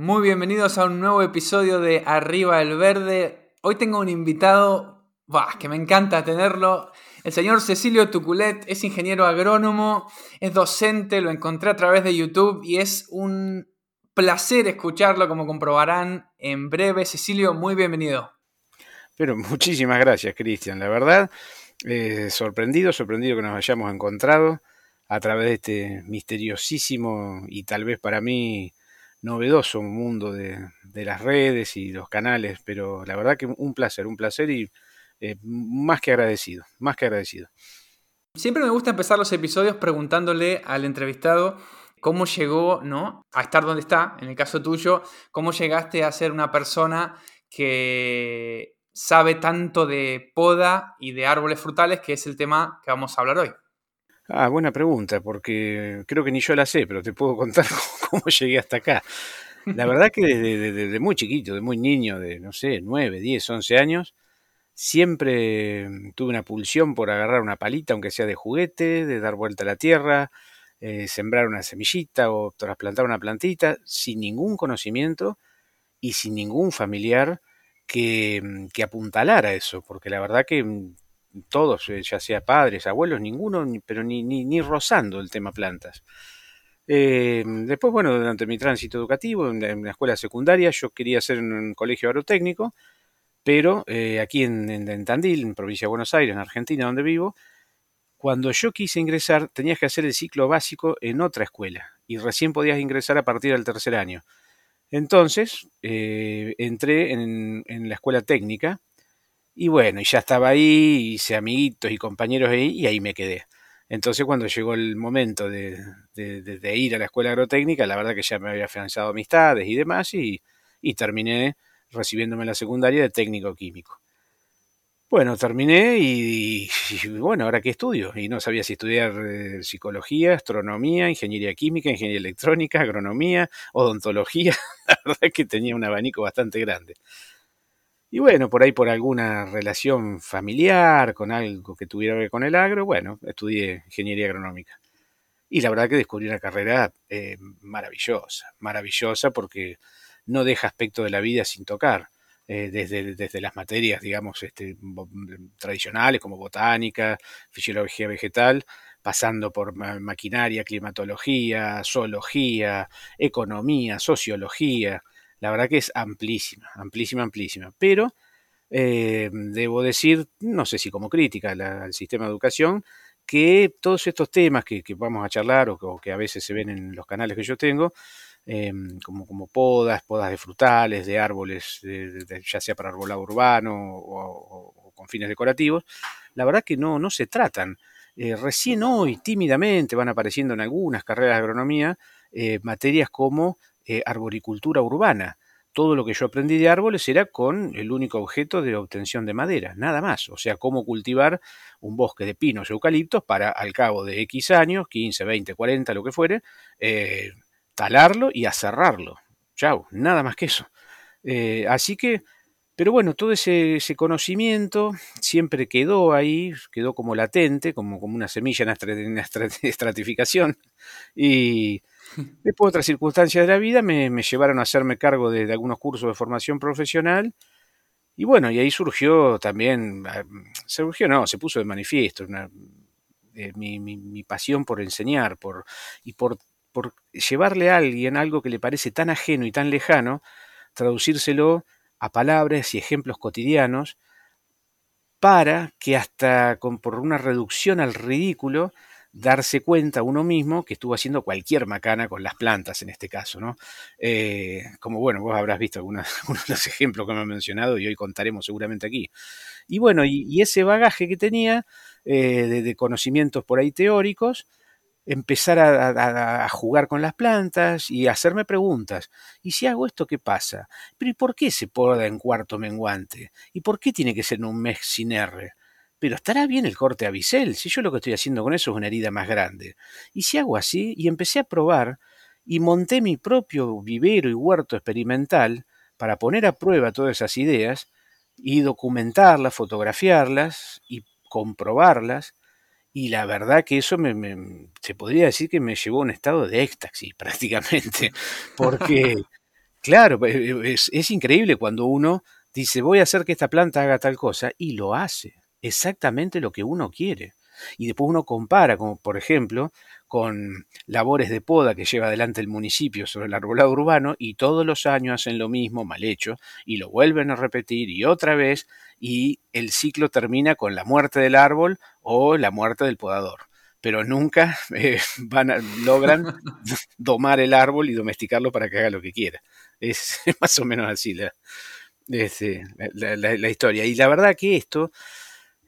Muy bienvenidos a un nuevo episodio de Arriba el Verde. Hoy tengo un invitado que me encanta tenerlo. El señor Cecilio Tuculet es ingeniero agrónomo, es docente, lo encontré a través de YouTube y es un placer escucharlo, como comprobarán en breve. Cecilio, muy bienvenido. Pero muchísimas gracias, Cristian. La verdad, eh, sorprendido, sorprendido que nos hayamos encontrado a través de este misteriosísimo y tal vez para mí novedoso mundo de, las redes y los canales, pero la verdad que un placer, un placer y eh, más que agradecido, más que agradecido. Siempre me gusta empezar los episodios preguntándole al entrevistado cómo llegó ¿no? a estar donde está, en el caso tuyo, cómo llegaste a ser una persona que sabe tanto de poda y de árboles frutales, que es el tema que vamos a hablar hoy. Ah, buena pregunta, porque creo que ni yo la sé, pero te puedo contar cómo, llegué hasta acá. La verdad que desde, muy chiquito, de muy niño, de no sé, 9, 10, 11 años, siempre mm, tuve una pulsión por agarrar una palita, aunque sea de juguete, de dar vuelta a la tierra, eh, sembrar una semillita o trasplantar una plantita, sin ningún conocimiento y sin ningún familiar que, mm, que apuntalara eso, porque la verdad que mm, todos, eh, ya sea padres, abuelos, ninguno, pero ni, ni, ni rozando el tema plantas. Eh, después, bueno, durante mi tránsito educativo en la, escuela secundaria, yo quería hacer un, colegio agrotécnico, pero eh, aquí en, Tandil, en provincia de Buenos Aires, en Argentina, donde vivo, cuando yo quise ingresar, tenías que hacer el ciclo básico en otra escuela y recién podías ingresar a partir del tercer año. Entonces, entré en, en la escuela técnica, y bueno, y ya estaba ahí, hice amiguitos y compañeros ahí, y ahí me quedé. Entonces cuando llegó el momento de, ir a la escuela agrotécnica, la verdad que ya me había financiado amistades y demás, y, terminé recibiéndome la secundaria de técnico químico. Bueno, terminé y, bueno, ahora qué estudio. Y no sabía si estudiar eh, psicología, astronomía, ingeniería química, ingeniería electrónica, agronomía, odontología. La verdad es que tenía un abanico bastante grande. Y bueno, por ahí por alguna relación familiar, con algo que tuviera que ver con el agro, bueno, estudié ingeniería agronómica. Y la verdad que descubrí una carrera eh, maravillosa, maravillosa porque no deja aspecto de la vida sin tocar. Eh, desde, desde, las materias, digamos, este, tradicionales como botánica, fisiología vegetal, pasando por maquinaria, climatología, zoología, economía, sociología, la verdad que es amplísima, amplísima, amplísima. Pero eh, debo decir, no sé si como crítica al sistema de educación, que todos estos temas que, vamos a charlar o, que a veces se ven en los canales que yo tengo, em, como, como podas, podas de frutales, de árboles, ya sea para arbolado urbano o, con fines decorativos, la verdad que no, no se tratan. Eh, recién hoy, tímidamente, van apareciendo en algunas carreras de agronomía eh, materias como eh, arboricultura urbana. Todo lo que yo aprendí de árboles era con el único objeto de obtención de madera, nada más. O sea, cómo cultivar un bosque de pinos y eucaliptos para al cabo de X años, 15, 20, 40, lo que fuere, eh, talarlo y aserrarlo. Chau, nada más que eso. Eh, así que, pero bueno, todo ese, conocimiento siempre quedó ahí, quedó como latente, como, como una semilla en la estratificación. Y, Después, otras circunstancias de la vida me, llevaron a hacerme cargo de, algunos cursos de formación profesional. Y bueno, y ahí surgió también, ah, surgió, no, se puso de manifiesto eh, mi, pasión por enseñar por, y por, por llevarle a alguien algo que le parece tan ajeno y tan lejano, traducírselo a palabras y ejemplos cotidianos para que hasta por una reducción al ridículo darse cuenta uno mismo que estuvo haciendo cualquier macana con las plantas en este caso, ¿no? Eh, como bueno, vos habrás visto algunos, de los ejemplos que me han mencionado y hoy contaremos seguramente aquí. Y bueno, y, ese bagaje que tenía eh, de, conocimientos por ahí teóricos, empezar a, jugar con las plantas y hacerme preguntas. ¿Y si hago esto, qué pasa? ¿Pero y por qué se poda en cuarto menguante? ¿Y por qué tiene que ser en un mes sin R? Pero estará bien el corte a bisel, si yo lo que estoy haciendo con eso es una herida más grande. Y si hago así, y empecé a probar, y monté mi propio vivero y huerto experimental para poner a prueba todas esas ideas, y documentarlas, fotografiarlas y comprobarlas, y la verdad que eso me, se podría decir que me llevó a un estado de éxtasis prácticamente, porque, claro, es increíble cuando uno dice voy a hacer que esta planta haga tal cosa y lo hace, exactamente lo que uno quiere. Y después uno compara, como por ejemplo, con labores de poda que lleva adelante el municipio sobre el arbolado urbano y todos los años hacen lo mismo, mal hecho, y lo vuelven a repetir y otra vez, y el ciclo termina con la muerte del árbol o la muerte del podador. Pero nunca eh, van logran domar el árbol y domesticarlo para que haga lo que quiera. Es más o menos así la, este, la historia. Y la verdad que esto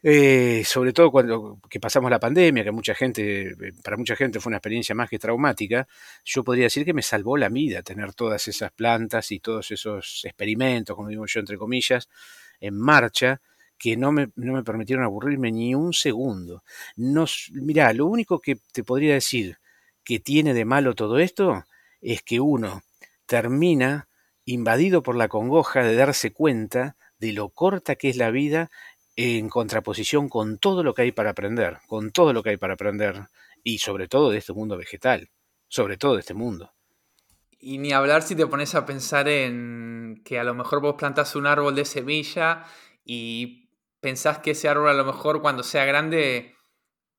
eh, sobre todo cuando que pasamos la pandemia, que mucha gente, eh, para mucha gente fue una experiencia más que traumática, yo podría decir que me salvó la vida tener todas esas plantas y todos esos experimentos, como digo yo entre comillas, en marcha, que no me, no me permitieron aburrirme ni un segundo. No, mirá, lo único que te podría decir que tiene de malo todo esto es que uno termina invadido por la congoja de darse cuenta de lo corta que es la vida en contraposición con todo lo que hay para aprender, con todo lo que hay para aprender, y sobre todo de este mundo vegetal, sobre todo de este mundo. Y ni hablar si te pones a pensar en que a lo mejor vos plantas un árbol de semilla y pensás que ese árbol a lo mejor cuando sea grande,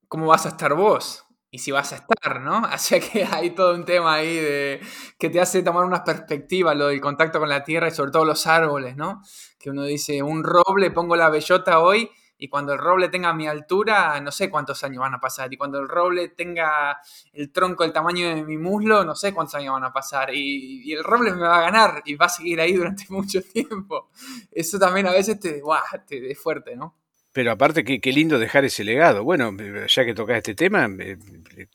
¿cómo vas a estar vos? Y si vas a estar, ¿no? Así que hay todo un tema ahí de, que te hace tomar una perspectiva, lo del contacto con la tierra y sobre todo los árboles, ¿no? Que uno dice, un roble, pongo la bellota hoy y cuando el roble tenga mi altura, no sé cuántos años van a pasar. Y cuando el roble tenga el tronco del tamaño de mi muslo, no sé cuántos años van a pasar. Y, el roble me va a ganar y va a seguir ahí durante mucho tiempo. Eso también a veces te, ¡guau! te es fuerte, ¿no? Pero aparte, qué, lindo dejar ese legado. Bueno, ya que tocas este tema,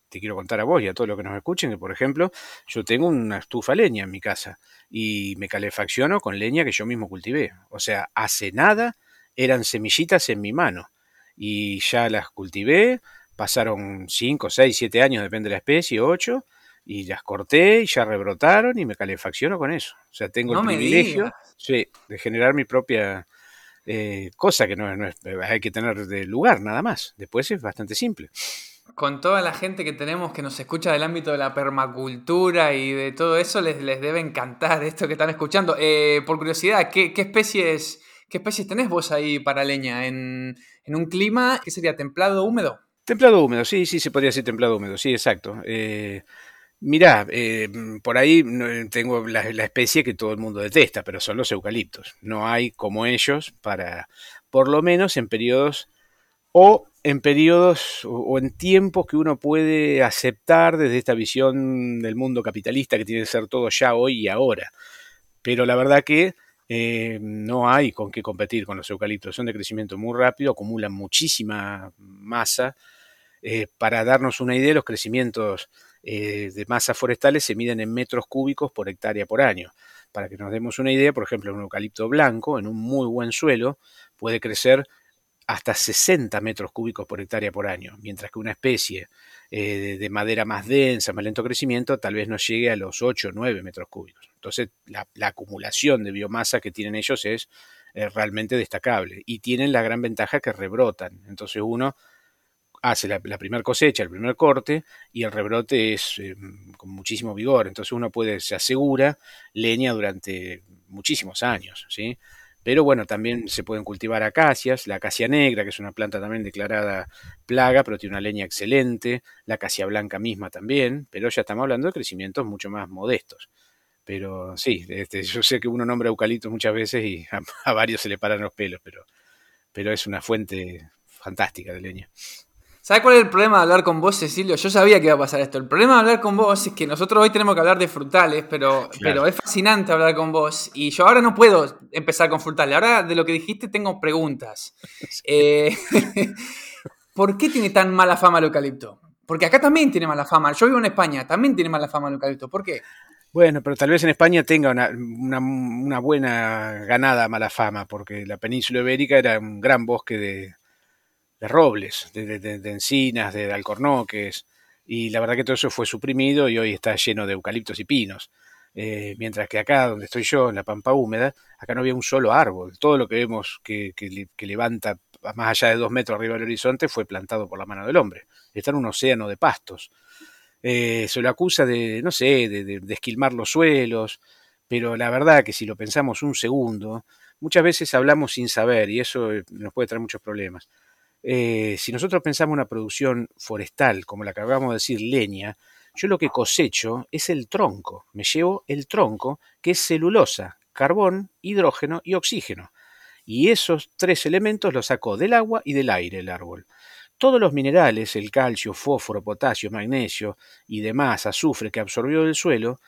te quiero contar a vos y a todos los que nos escuchen que, por ejemplo, yo tengo una estufa leña en mi casa y me calefacciono con leña que yo mismo cultivé. O sea, hace nada eran semillitas en mi mano y ya las cultivé, pasaron 5, 6, 7 años, depende de la especie, 8, y las corté y ya rebrotaron y me calefacciono con eso. O sea, tengo el privilegio de generar mi propia eh, cosa que no, es, hay que tener de lugar nada más. Después es bastante simple. Con toda la gente que tenemos que nos escucha del ámbito de la permacultura y de todo eso, les, les debe encantar esto que están escuchando. Eh, por curiosidad, ¿qué, especies, ¿qué especies tenés vos ahí para leña? ¿En, un clima que sería templado húmedo? Templado húmedo, sí, sí, se podría decir templado húmedo, sí, exacto. Eh, Mirá, eh, por ahí tengo la, especie que todo el mundo detesta, pero son los eucaliptos. No hay como ellos para, por lo menos en periodos o en periodos o, en tiempos que uno puede aceptar desde esta visión del mundo capitalista que tiene que ser todo ya hoy y ahora. Pero la verdad que eh, no hay con qué competir con los eucaliptos. Son de crecimiento muy rápido, acumulan muchísima masa. Eh, para darnos una idea, los crecimientos eh, de masas forestales se miden en metros cúbicos por hectárea por año. Para que nos demos una idea, por ejemplo, un eucalipto blanco en un muy buen suelo puede crecer hasta 60 metros cúbicos por hectárea por año, mientras que una especie eh, de madera más densa, más lento crecimiento, tal vez no llegue a los 8 o 9 metros cúbicos. Entonces, la, acumulación de biomasa que tienen ellos es eh, realmente destacable y tienen la gran ventaja que rebrotan. Entonces, uno hace la, primera cosecha, el primer corte, y el rebrote es eh, con muchísimo vigor. Entonces uno puede, se asegura leña durante muchísimos años, ¿sí? Pero bueno, también se pueden cultivar acacias, la acacia negra, que es una planta también declarada plaga, pero tiene una leña excelente, la acacia blanca misma también, pero ya estamos hablando de crecimientos mucho más modestos. Pero sí, este, yo sé que uno nombra eucalipto muchas veces y a, a varios se le paran los pelos, pero, pero es una fuente fantástica de leña. ¿Sabes cuál es el problema de hablar con vos, Cecilio? Yo sabía que iba a pasar esto. El problema de hablar con vos es que nosotros hoy tenemos que hablar de frutales, pero, pero es fascinante hablar con vos. Y yo ahora no puedo empezar con frutales. Ahora de lo que dijiste tengo preguntas. Eh, ¿Por qué tiene tan mala fama el eucalipto? Porque acá también tiene mala fama. Yo vivo en España, también tiene mala fama el eucalipto. ¿Por qué? Bueno, pero tal vez en España tenga una, buena ganada mala fama, porque la península ibérica era un gran bosque de, robles, de, encinas, de alcornoques, y la verdad que todo eso fue suprimido y hoy está lleno de eucaliptos y pinos. Eh, mientras que acá, donde estoy yo, en la pampa húmeda, acá no había un solo árbol. Todo lo que vemos que, que levanta más allá de dos metros arriba del horizonte fue plantado por la mano del hombre. Está en un océano de pastos. Eh, se lo acusa de, no sé, de, esquilmar los suelos, pero la verdad que si lo pensamos un segundo, muchas veces hablamos sin saber y eso eh, nos puede traer muchos problemas. Eh, si nosotros pensamos una producción forestal, como la que acabamos de decir, leña, yo lo que cosecho es el tronco, me llevo el tronco, que es celulosa, carbón, hidrógeno y oxígeno. Y esos tres elementos los sacó del agua y del aire el árbol. Todos los minerales, el calcio, fósforo, potasio, magnesio y demás, azufre que absorbió del suelo,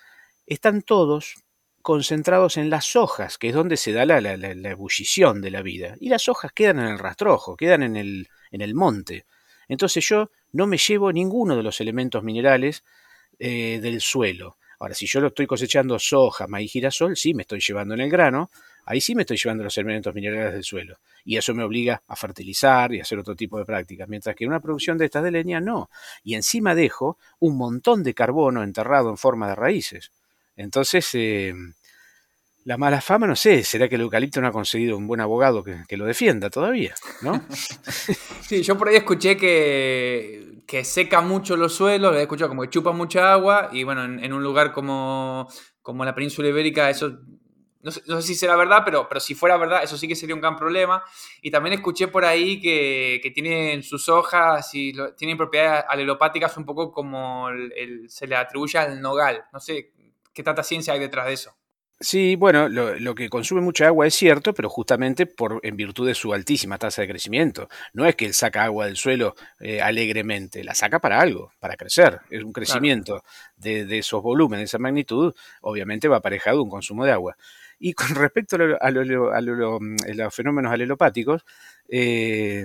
están todos concentrados en las hojas, que es donde se da la, ebullición de la vida. Y las hojas quedan en el rastrojo, quedan en el, en el monte. Entonces yo no me llevo ninguno de los elementos minerales eh, del suelo. Ahora, si yo lo estoy cosechando soja, maíz, girasol, sí me estoy llevando en el grano, ahí sí me estoy llevando los elementos minerales del suelo. Y eso me obliga a fertilizar y a hacer otro tipo de prácticas. Mientras que en una producción de estas de leña, no. Y encima dejo un montón de carbono enterrado en forma de raíces. Entonces, eh, la mala fama, no sé, será que el eucalipto no ha conseguido un buen abogado que, lo defienda todavía, ¿no? sí, yo por ahí escuché que, seca mucho los suelos, lo he escuchado como que chupa mucha agua y bueno, en, un lugar como, como la península ibérica eso no sé, si será verdad, pero, pero si fuera verdad, eso sí que sería un gran problema. Y también escuché por ahí que, tienen sus hojas y tienen propiedades alelopáticas un poco como se le atribuye al nogal. No sé qué tanta ciencia hay detrás de eso. Sí, bueno, lo, que consume mucha agua es cierto, pero justamente por, en virtud de su altísima tasa de crecimiento. No es que él saca agua del suelo eh, alegremente, la saca para algo, para crecer. Es un crecimiento de, de, esos volúmenes, de esa magnitud, obviamente va aparejado un consumo de agua. Y con respecto a, los fenómenos alelopáticos, eh,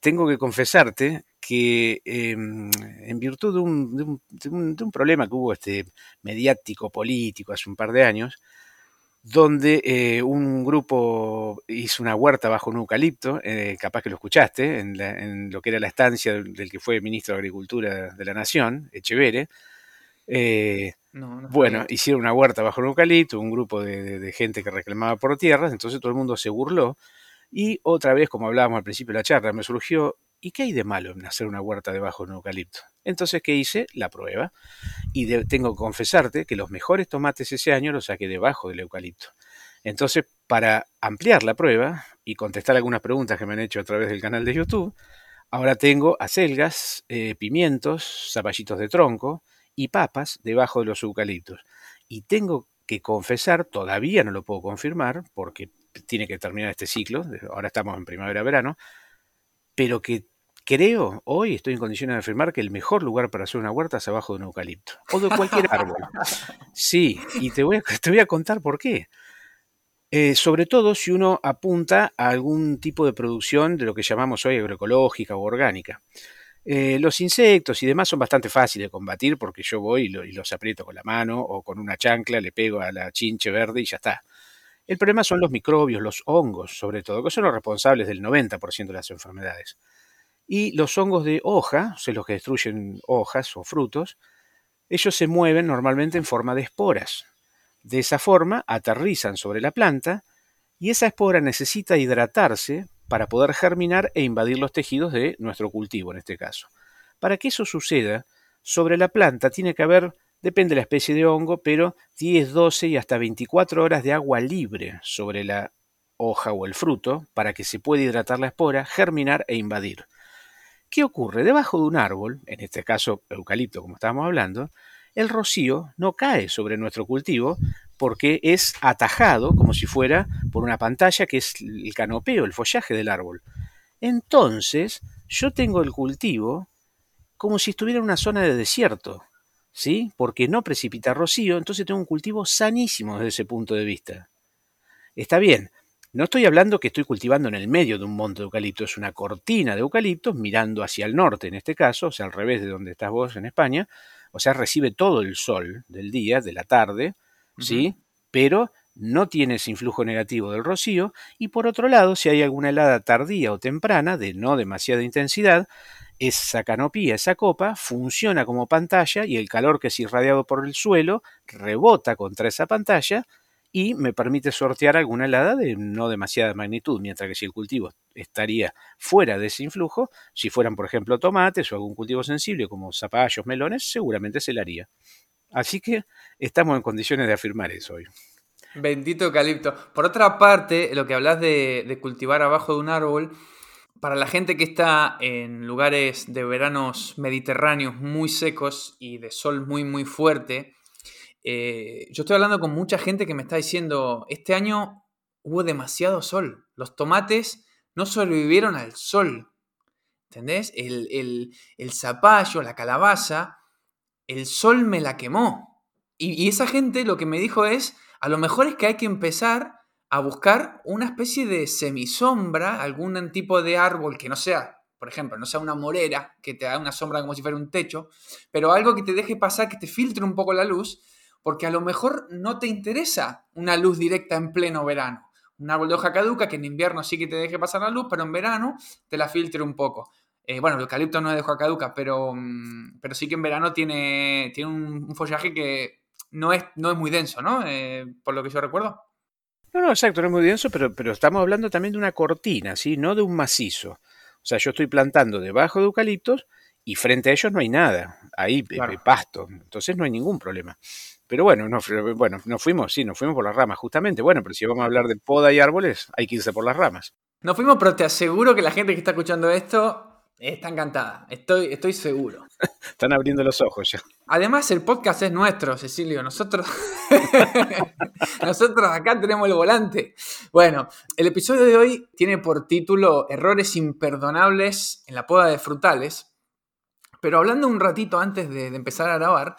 tengo que confesarte que em, en virtud de un, problema que hubo este mediático, político, hace un par de años, donde eh, un grupo hizo una huerta bajo un eucalipto, eh, capaz que lo escuchaste, en, lo que era la estancia del, que fue ministro de Agricultura de la Nación, Echevere, bueno, hicieron una huerta bajo el eucalipto, un grupo de, gente que reclamaba por tierras, entonces todo el mundo se burló. Y otra vez, como hablábamos al principio de la charla, me surgió, ¿y qué hay de malo en hacer una huerta debajo de un eucalipto? Entonces, ¿qué hice? La prueba. Y tengo que confesarte que los mejores tomates ese año los saqué debajo del eucalipto. Entonces, para ampliar la prueba y contestar algunas preguntas que me han hecho a través del canal de YouTube, ahora tengo acelgas, eh, pimientos, zapallitos de tronco, y papas debajo de los eucaliptos. Y tengo que confesar, todavía no lo puedo confirmar, porque tiene que terminar este ciclo, ahora estamos en primavera-verano, pero que creo, hoy estoy en condiciones de afirmar que el mejor lugar para hacer una huerta es abajo de un eucalipto, o de cualquier árbol. Sí, y te voy a, te voy a contar por qué. Eh, sobre todo si uno apunta a algún tipo de producción de lo que llamamos hoy agroecológica o orgánica. Eh, los insectos y demás son bastante fáciles de combatir porque yo voy y, los aprieto con la mano o con una chancla, le pego a la chinche verde y ya está. El problema son los microbios, los hongos sobre todo, que son los responsables del 90% de las enfermedades. Y los hongos de hoja, o los que destruyen hojas o frutos, ellos se mueven normalmente en forma de esporas. De esa forma aterrizan sobre la planta y esa espora necesita hidratarse para poder germinar e invadir los tejidos de nuestro cultivo en este caso. Para que eso suceda, sobre la planta tiene que haber, depende de la especie de hongo, pero 10, 12 y hasta 24 horas de agua libre sobre la hoja o el fruto para que se pueda hidratar la espora, germinar e invadir. ¿Qué ocurre? Debajo de un árbol, en este caso eucalipto como estábamos hablando, el rocío no cae sobre nuestro cultivo porque es atajado como si fuera por una pantalla que es el canopeo, el follaje del árbol. Entonces, yo tengo el cultivo como si estuviera en una zona de desierto, ¿sí? Porque no precipita rocío, entonces tengo un cultivo sanísimo desde ese punto de vista. Está bien, No estoy hablando que estoy cultivando en el medio de un monte de eucalipto, es una cortina de eucaliptos mirando hacia el norte en este caso, o sea, al revés de donde estás vos en España, o sea, recibe todo el sol del día, de la tarde, ¿sí? Pero no tiene ese influjo negativo del rocío, y por otro lado, si hay alguna helada tardía o temprana, de no demasiada intensidad, esa canopía, esa copa, funciona como pantalla y el calor que es irradiado por el suelo rebota contra esa pantalla y me permite sortear alguna helada de no demasiada magnitud, mientras que si el cultivo estaría fuera de ese influjo, si fueran por ejemplo tomates o algún cultivo sensible como zapallos, melones, seguramente se le haría. Así que estamos en condiciones de afirmar eso hoy. Bendito eucalipto. Por otra parte, lo que hablas de, cultivar abajo de un árbol, para la gente que está en lugares de veranos mediterráneos muy secos y de sol muy muy fuerte, eh, yo estoy hablando con mucha gente que me está diciendo, este año hubo demasiado sol, los tomates no sobrevivieron al sol, ¿entendés? El, zapallo, la calabaza, el sol me la quemó. y esa gente lo que me dijo es, a lo mejor es que hay que empezar a buscar una especie de semisombra, algún tipo de árbol que no sea, por ejemplo, no sea una morera, que te haga una sombra como si fuera un techo, pero algo que te deje pasar, que te filtre un poco la luz, porque a lo mejor no te interesa una luz directa en pleno verano. Un árbol de hoja caduca que en invierno sí que te deje pasar la luz, pero en verano te la filtre un poco. Eh, bueno, el eucalipto no es de hoja caduca, pero, mm, pero sí que en verano tiene, tiene un follaje que no es, no es muy denso, ¿no? Eh, por lo que yo recuerdo. No, no, exacto, no es muy denso, pero, pero estamos hablando también de una cortina, ¿sí? No de un macizo. O sea, yo estoy plantando debajo de eucaliptos y frente a ellos no hay nada. Ahí eh, eh, pasto. Entonces no hay ningún problema. Pero bueno, no, bueno, nos fuimos, sí, nos fuimos por las ramas, justamente. Bueno, pero si vamos a hablar de poda y árboles, hay que irse por las ramas. Nos fuimos, pero te aseguro que la gente que está escuchando esto Está encantada, estoy, estoy seguro. Están abriendo los ojos ya. Además, el podcast es nuestro, Cecilio. Nosotros, nosotros acá tenemos el volante. Bueno, el episodio de hoy tiene por título Errores imperdonables en la poda de frutales. Pero hablando un ratito antes de, empezar a grabar,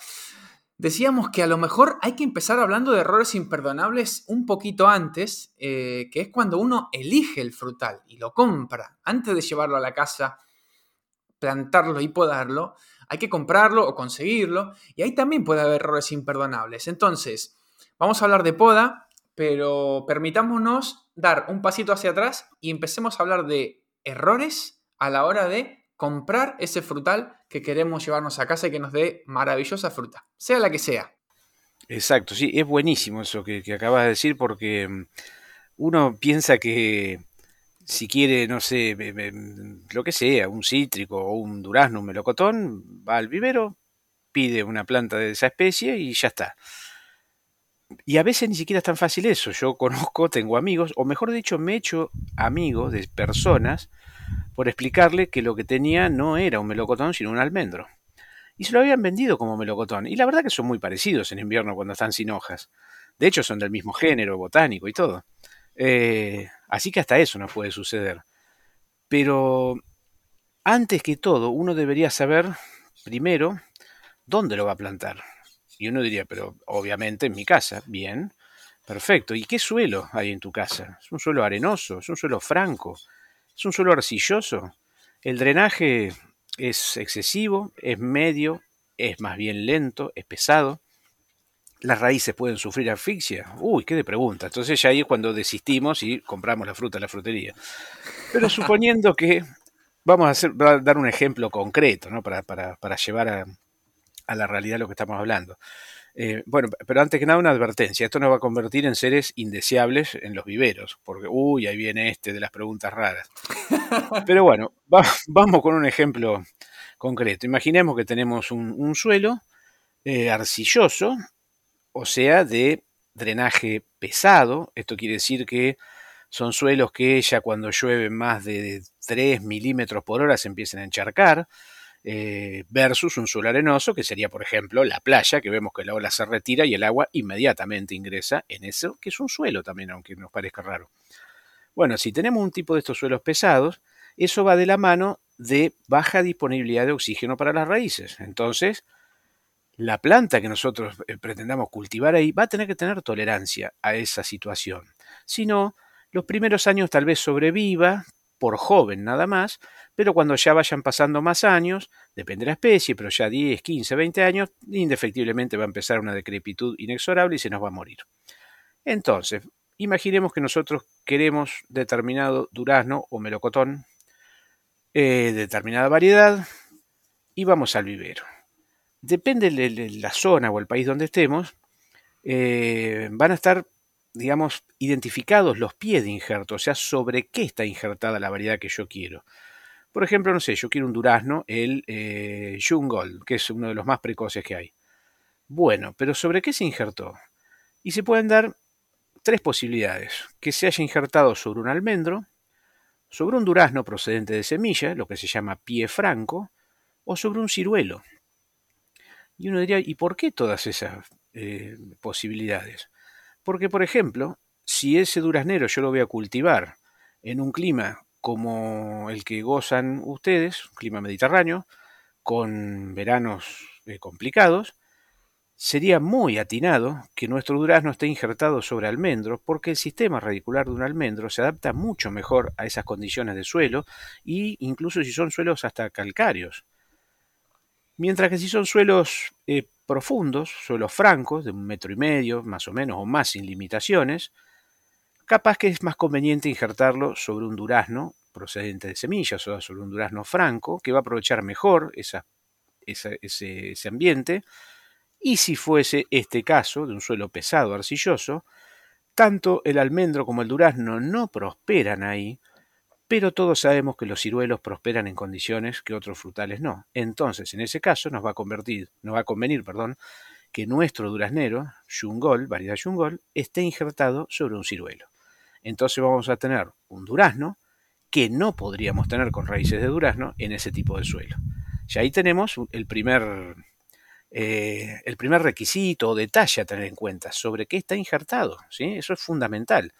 decíamos que a lo mejor hay que empezar hablando de errores imperdonables un poquito antes, eh, que es cuando uno elige el frutal y lo compra antes de llevarlo a la casa plantarlo y podarlo, hay que comprarlo o conseguirlo, y ahí también puede haber errores imperdonables. Entonces, vamos a hablar de poda, pero permitámonos dar un pasito hacia atrás y empecemos a hablar de errores a la hora de comprar ese frutal que queremos llevarnos a casa y que nos dé maravillosa fruta, sea la que sea. Exacto, sí, es buenísimo eso que, acabas de decir porque mm, uno piensa que si quiere, no sé, lo que sea, un cítrico o un durazno, un melocotón, va al vivero, pide una planta de esa especie y ya está. Y a veces ni siquiera es tan fácil eso. Yo conozco, tengo amigos, o mejor dicho, me he hecho amigo de personas por explicarle que lo que tenía no era un melocotón, sino un almendro. Y se lo habían vendido como melocotón. Y la verdad que son muy parecidos en invierno cuando están sin hojas. De hecho, son del mismo género botánico y todo. Eh, así que hasta eso no puede suceder. Pero antes que todo, uno debería saber primero dónde lo va a plantar. Y uno diría, pero obviamente en mi casa, bien, perfecto. ¿Y qué suelo hay en tu casa? ¿Es un suelo arenoso? ¿Es un suelo franco? ¿Es un suelo arcilloso? El drenaje es excesivo, es medio, es más bien lento, es pesado las raíces pueden sufrir asfixia? Uy, qué de pregunta. Entonces ya ahí es cuando desistimos y compramos la fruta en la frutería. Pero suponiendo que vamos a, hacer, dar un ejemplo concreto, ¿no? Para, llevar a, la realidad lo que estamos hablando. Eh, bueno, pero antes que nada una advertencia. Esto nos va a convertir en seres indeseables en los viveros, porque, uy, ahí viene este de las preguntas raras. Pero bueno, vamos con un ejemplo concreto. Imaginemos que tenemos un, suelo eh, arcilloso o sea de drenaje pesado. Esto quiere decir que son suelos que ya cuando llueve más de 3 milímetros por hora se empiezan a encharcar, eh, versus un suelo arenoso, que sería, por ejemplo, la playa, que vemos que la ola se retira y el agua inmediatamente ingresa en eso, que es un suelo también, aunque nos parezca raro. Bueno, si tenemos un tipo de estos suelos pesados, eso va de la mano de baja disponibilidad de oxígeno para las raíces. Entonces, la planta que nosotros eh, pretendamos cultivar ahí va a tener que tener tolerancia a esa situación. Si no, Los primeros años tal vez sobreviva, por joven nada más, pero cuando ya vayan pasando más años, depende de la especie, pero ya 10, 15, 20 años, indefectiblemente va a empezar una decrepitud inexorable y se nos va a morir. Entonces, imaginemos que nosotros queremos determinado durazno o melocotón, eh, determinada variedad, y vamos al vivero. Depende de la zona o el país donde estemos, eh, van a estar digamos, identificados los pies de injerto, o sea, sobre qué está injertada la variedad que yo quiero. Por ejemplo, no sé, yo quiero un durazno, el eh, Jungol, que es uno de los más precoces que hay. Bueno, pero ¿sobre qué se injertó? Y se pueden dar tres posibilidades. Que se haya injertado sobre un almendro, sobre un durazno procedente de semilla, lo que se llama pie franco, o sobre un ciruelo. Y uno diría, ¿y por qué todas esas eh, posibilidades? Porque, por ejemplo, si ese duraznero yo lo voy a cultivar en un clima como el que gozan ustedes, clima mediterráneo, con veranos eh, complicados, sería muy atinado que nuestro durazno esté injertado sobre almendro, porque el sistema radicular de un almendro se adapta mucho mejor a esas condiciones de suelo, e incluso si son suelos hasta calcáreos. Mientras que si son suelos eh, profundos, suelos francos, de un metro y medio, más o menos, o más sin limitaciones, capaz que es más conveniente injertarlo sobre un durazno procedente de semillas o sobre un durazno franco, que va a aprovechar mejor ese, ese ambiente. Y si fuese este caso de un suelo pesado, arcilloso, tanto el almendro como el durazno no prosperan ahí, pero todos sabemos que los ciruelos prosperan en condiciones que otros frutales no. Entonces, en ese caso, nos va a convertir, nos va a convenir, perdón, que nuestro duraznero, Yungol, variedad Yungol, esté injertado sobre un ciruelo. Entonces vamos a tener un durazno que no podríamos tener con raíces de durazno en ese tipo de suelo. Y ahí tenemos el primer, eh, el primer requisito o detalle a tener en cuenta sobre qué está injertado. ¿sí? Eso es fundamental.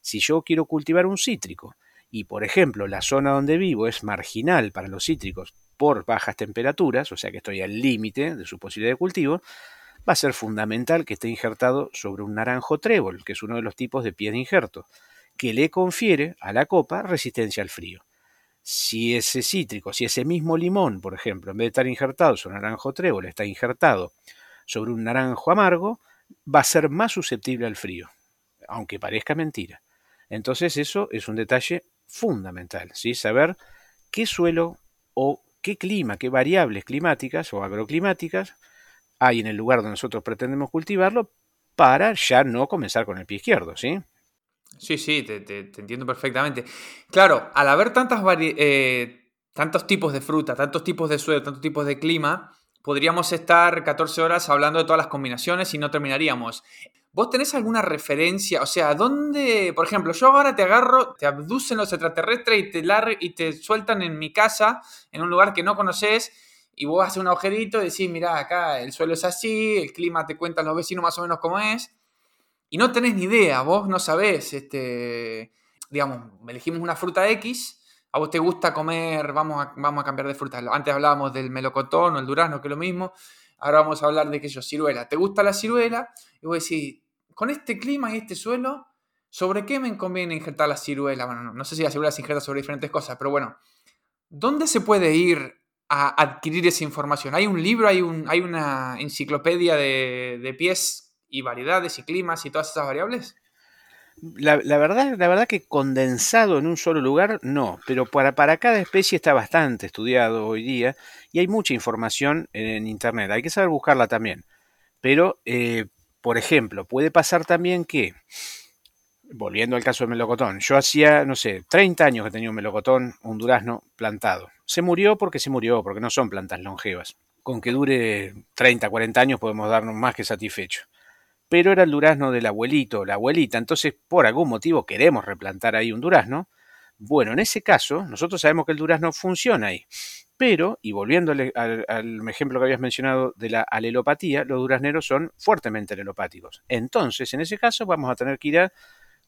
Si yo quiero cultivar un cítrico, y por ejemplo la zona donde vivo es marginal para los cítricos por bajas temperaturas, o sea que estoy al límite de su posibilidad de cultivo, va a ser fundamental que esté injertado sobre un naranjo trébol, que es uno de los tipos de pie de injerto, que le confiere a la copa resistencia al frío. Si ese cítrico, si ese mismo limón, por ejemplo, en vez de estar injertado sobre un naranjo trébol, está injertado sobre un naranjo amargo, va a ser más susceptible al frío, aunque parezca mentira. Entonces eso es un detalle fundamental, ¿sí? Saber qué suelo o qué clima, qué variables climáticas o agroclimáticas hay en el lugar donde nosotros pretendemos cultivarlo para ya no comenzar con el pie izquierdo, ¿sí? Sí, sí, te, entiendo perfectamente. Claro, al haber tantas eh, tantos tipos de fruta, tantos tipos de suelo, tantos tipos de clima, podríamos estar 14 horas hablando de todas las combinaciones y no terminaríamos. ¿Vos tenés alguna referencia? O sea, ¿dónde, por ejemplo, yo ahora te agarro, te abducen los extraterrestres y te, y te sueltan en mi casa, en un lugar que no conoces, y vos haces un agujerito y decís, mira, acá el suelo es así, el clima te cuentan los vecinos más o menos cómo es, y no tenés ni idea, vos no sabés, este, digamos, elegimos una fruta X, a vos te gusta comer, vamos a, vamos a cambiar de fruta. Antes hablábamos del melocotón o el durazno, que es lo mismo, ahora vamos a hablar de que yo, ciruela. ¿Te gusta la ciruela? Y vos decís, con este clima y este suelo, ¿sobre qué me conviene injertar la ciruela? Bueno, no, sé si la ciruela se injerta sobre diferentes cosas, pero bueno, ¿dónde se puede ir a adquirir esa información? ¿Hay un libro, hay, un, hay una enciclopedia de, de pies y variedades y climas y todas esas variables? La, verdad, la verdad que condensado en un solo lugar, no, pero para, para cada especie está bastante estudiado hoy día y hay mucha información en Internet, hay que saber buscarla también. Pero eh, por ejemplo, puede pasar también que, volviendo al caso del melocotón, yo hacía, no sé, 30 años que tenía un melocotón, un durazno plantado. Se murió porque se murió, porque no son plantas longevas. Con que dure 30, 40 años podemos darnos más que satisfechos. Pero era el durazno del abuelito, la abuelita, entonces por algún motivo queremos replantar ahí un durazno. Bueno, en ese caso, nosotros sabemos que el durazno funciona ahí. Pero, y volviendo al, ejemplo que habías mencionado de la alelopatía, los durazneros son fuertemente alelopáticos. Entonces, en ese caso, vamos a tener que ir a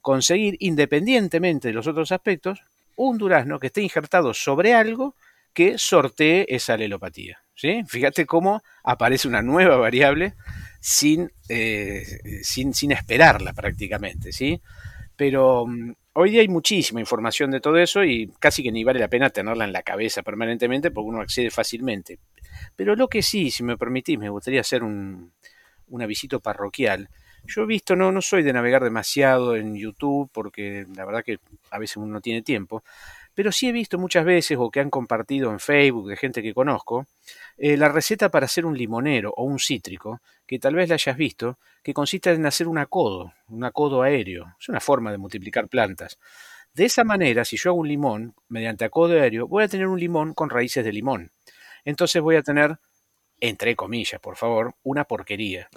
conseguir, independientemente de los otros aspectos, un durazno que esté injertado sobre algo que sortee esa alelopatía. ¿Sí? Fíjate cómo aparece una nueva variable sin, eh, sin, sin esperarla prácticamente. ¿sí? Pero mm, Hoy día hay muchísima información de todo eso y casi que ni vale la pena tenerla en la cabeza permanentemente porque uno accede fácilmente. Pero lo que sí, si me permitís, me gustaría hacer un, una visita parroquial. Yo he visto, no, no soy de navegar demasiado en YouTube porque la verdad que a veces uno no tiene tiempo, pero sí he visto muchas veces o que han compartido en Facebook de gente que conozco eh, la receta para hacer un limonero o un cítrico, que tal vez la hayas visto, que consiste en hacer un acodo, un acodo aéreo. Es una forma de multiplicar plantas. De esa manera, si yo hago un limón mediante acodo aéreo, voy a tener un limón con raíces de limón. Entonces voy a tener, entre comillas, por favor, una porquería.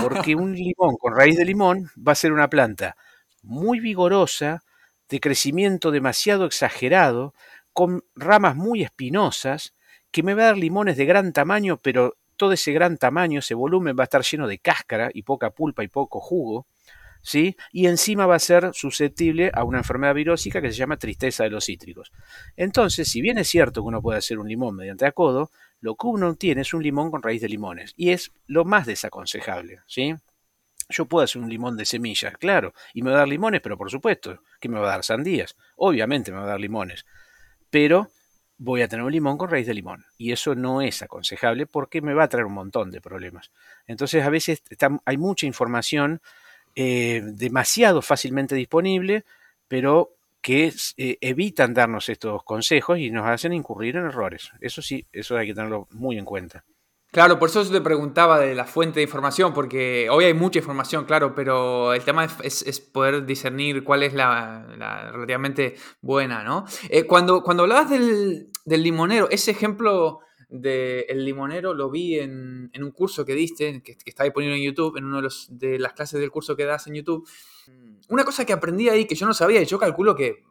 Porque un limón con raíz de limón va a ser una planta muy vigorosa, de crecimiento demasiado exagerado, con ramas muy espinosas, que me va a dar limones de gran tamaño, pero todo ese gran tamaño, ese volumen va a estar lleno de cáscara y poca pulpa y poco jugo, ¿sí? Y encima va a ser susceptible a una enfermedad virósica que se llama tristeza de los cítricos. Entonces, si bien es cierto que uno puede hacer un limón mediante acodo, lo que uno tiene es un limón con raíz de limones y es lo más desaconsejable, ¿sí? Yo puedo hacer un limón de semillas, claro, y me va a dar limones, pero por supuesto, que me va a dar sandías. Obviamente me va a dar limones. Pero voy a tener un limón con raíz de limón. Y eso no es aconsejable porque me va a traer un montón de problemas. Entonces a veces hay mucha información eh, demasiado fácilmente disponible, pero que eh, evitan darnos estos consejos y nos hacen incurrir en errores. Eso sí, eso hay que tenerlo muy en cuenta. Claro, por eso te preguntaba de la fuente de información, porque hoy hay mucha información, claro, pero el tema es, poder discernir cuál es la, relativamente buena, ¿no? Eh, cuando, cuando hablabas del, limonero, ese ejemplo del limonero lo vi en, un curso que diste, que, está disponible en YouTube, en una de, de las clases del curso que das en YouTube. Una cosa que aprendí ahí que yo no sabía, y yo calculo que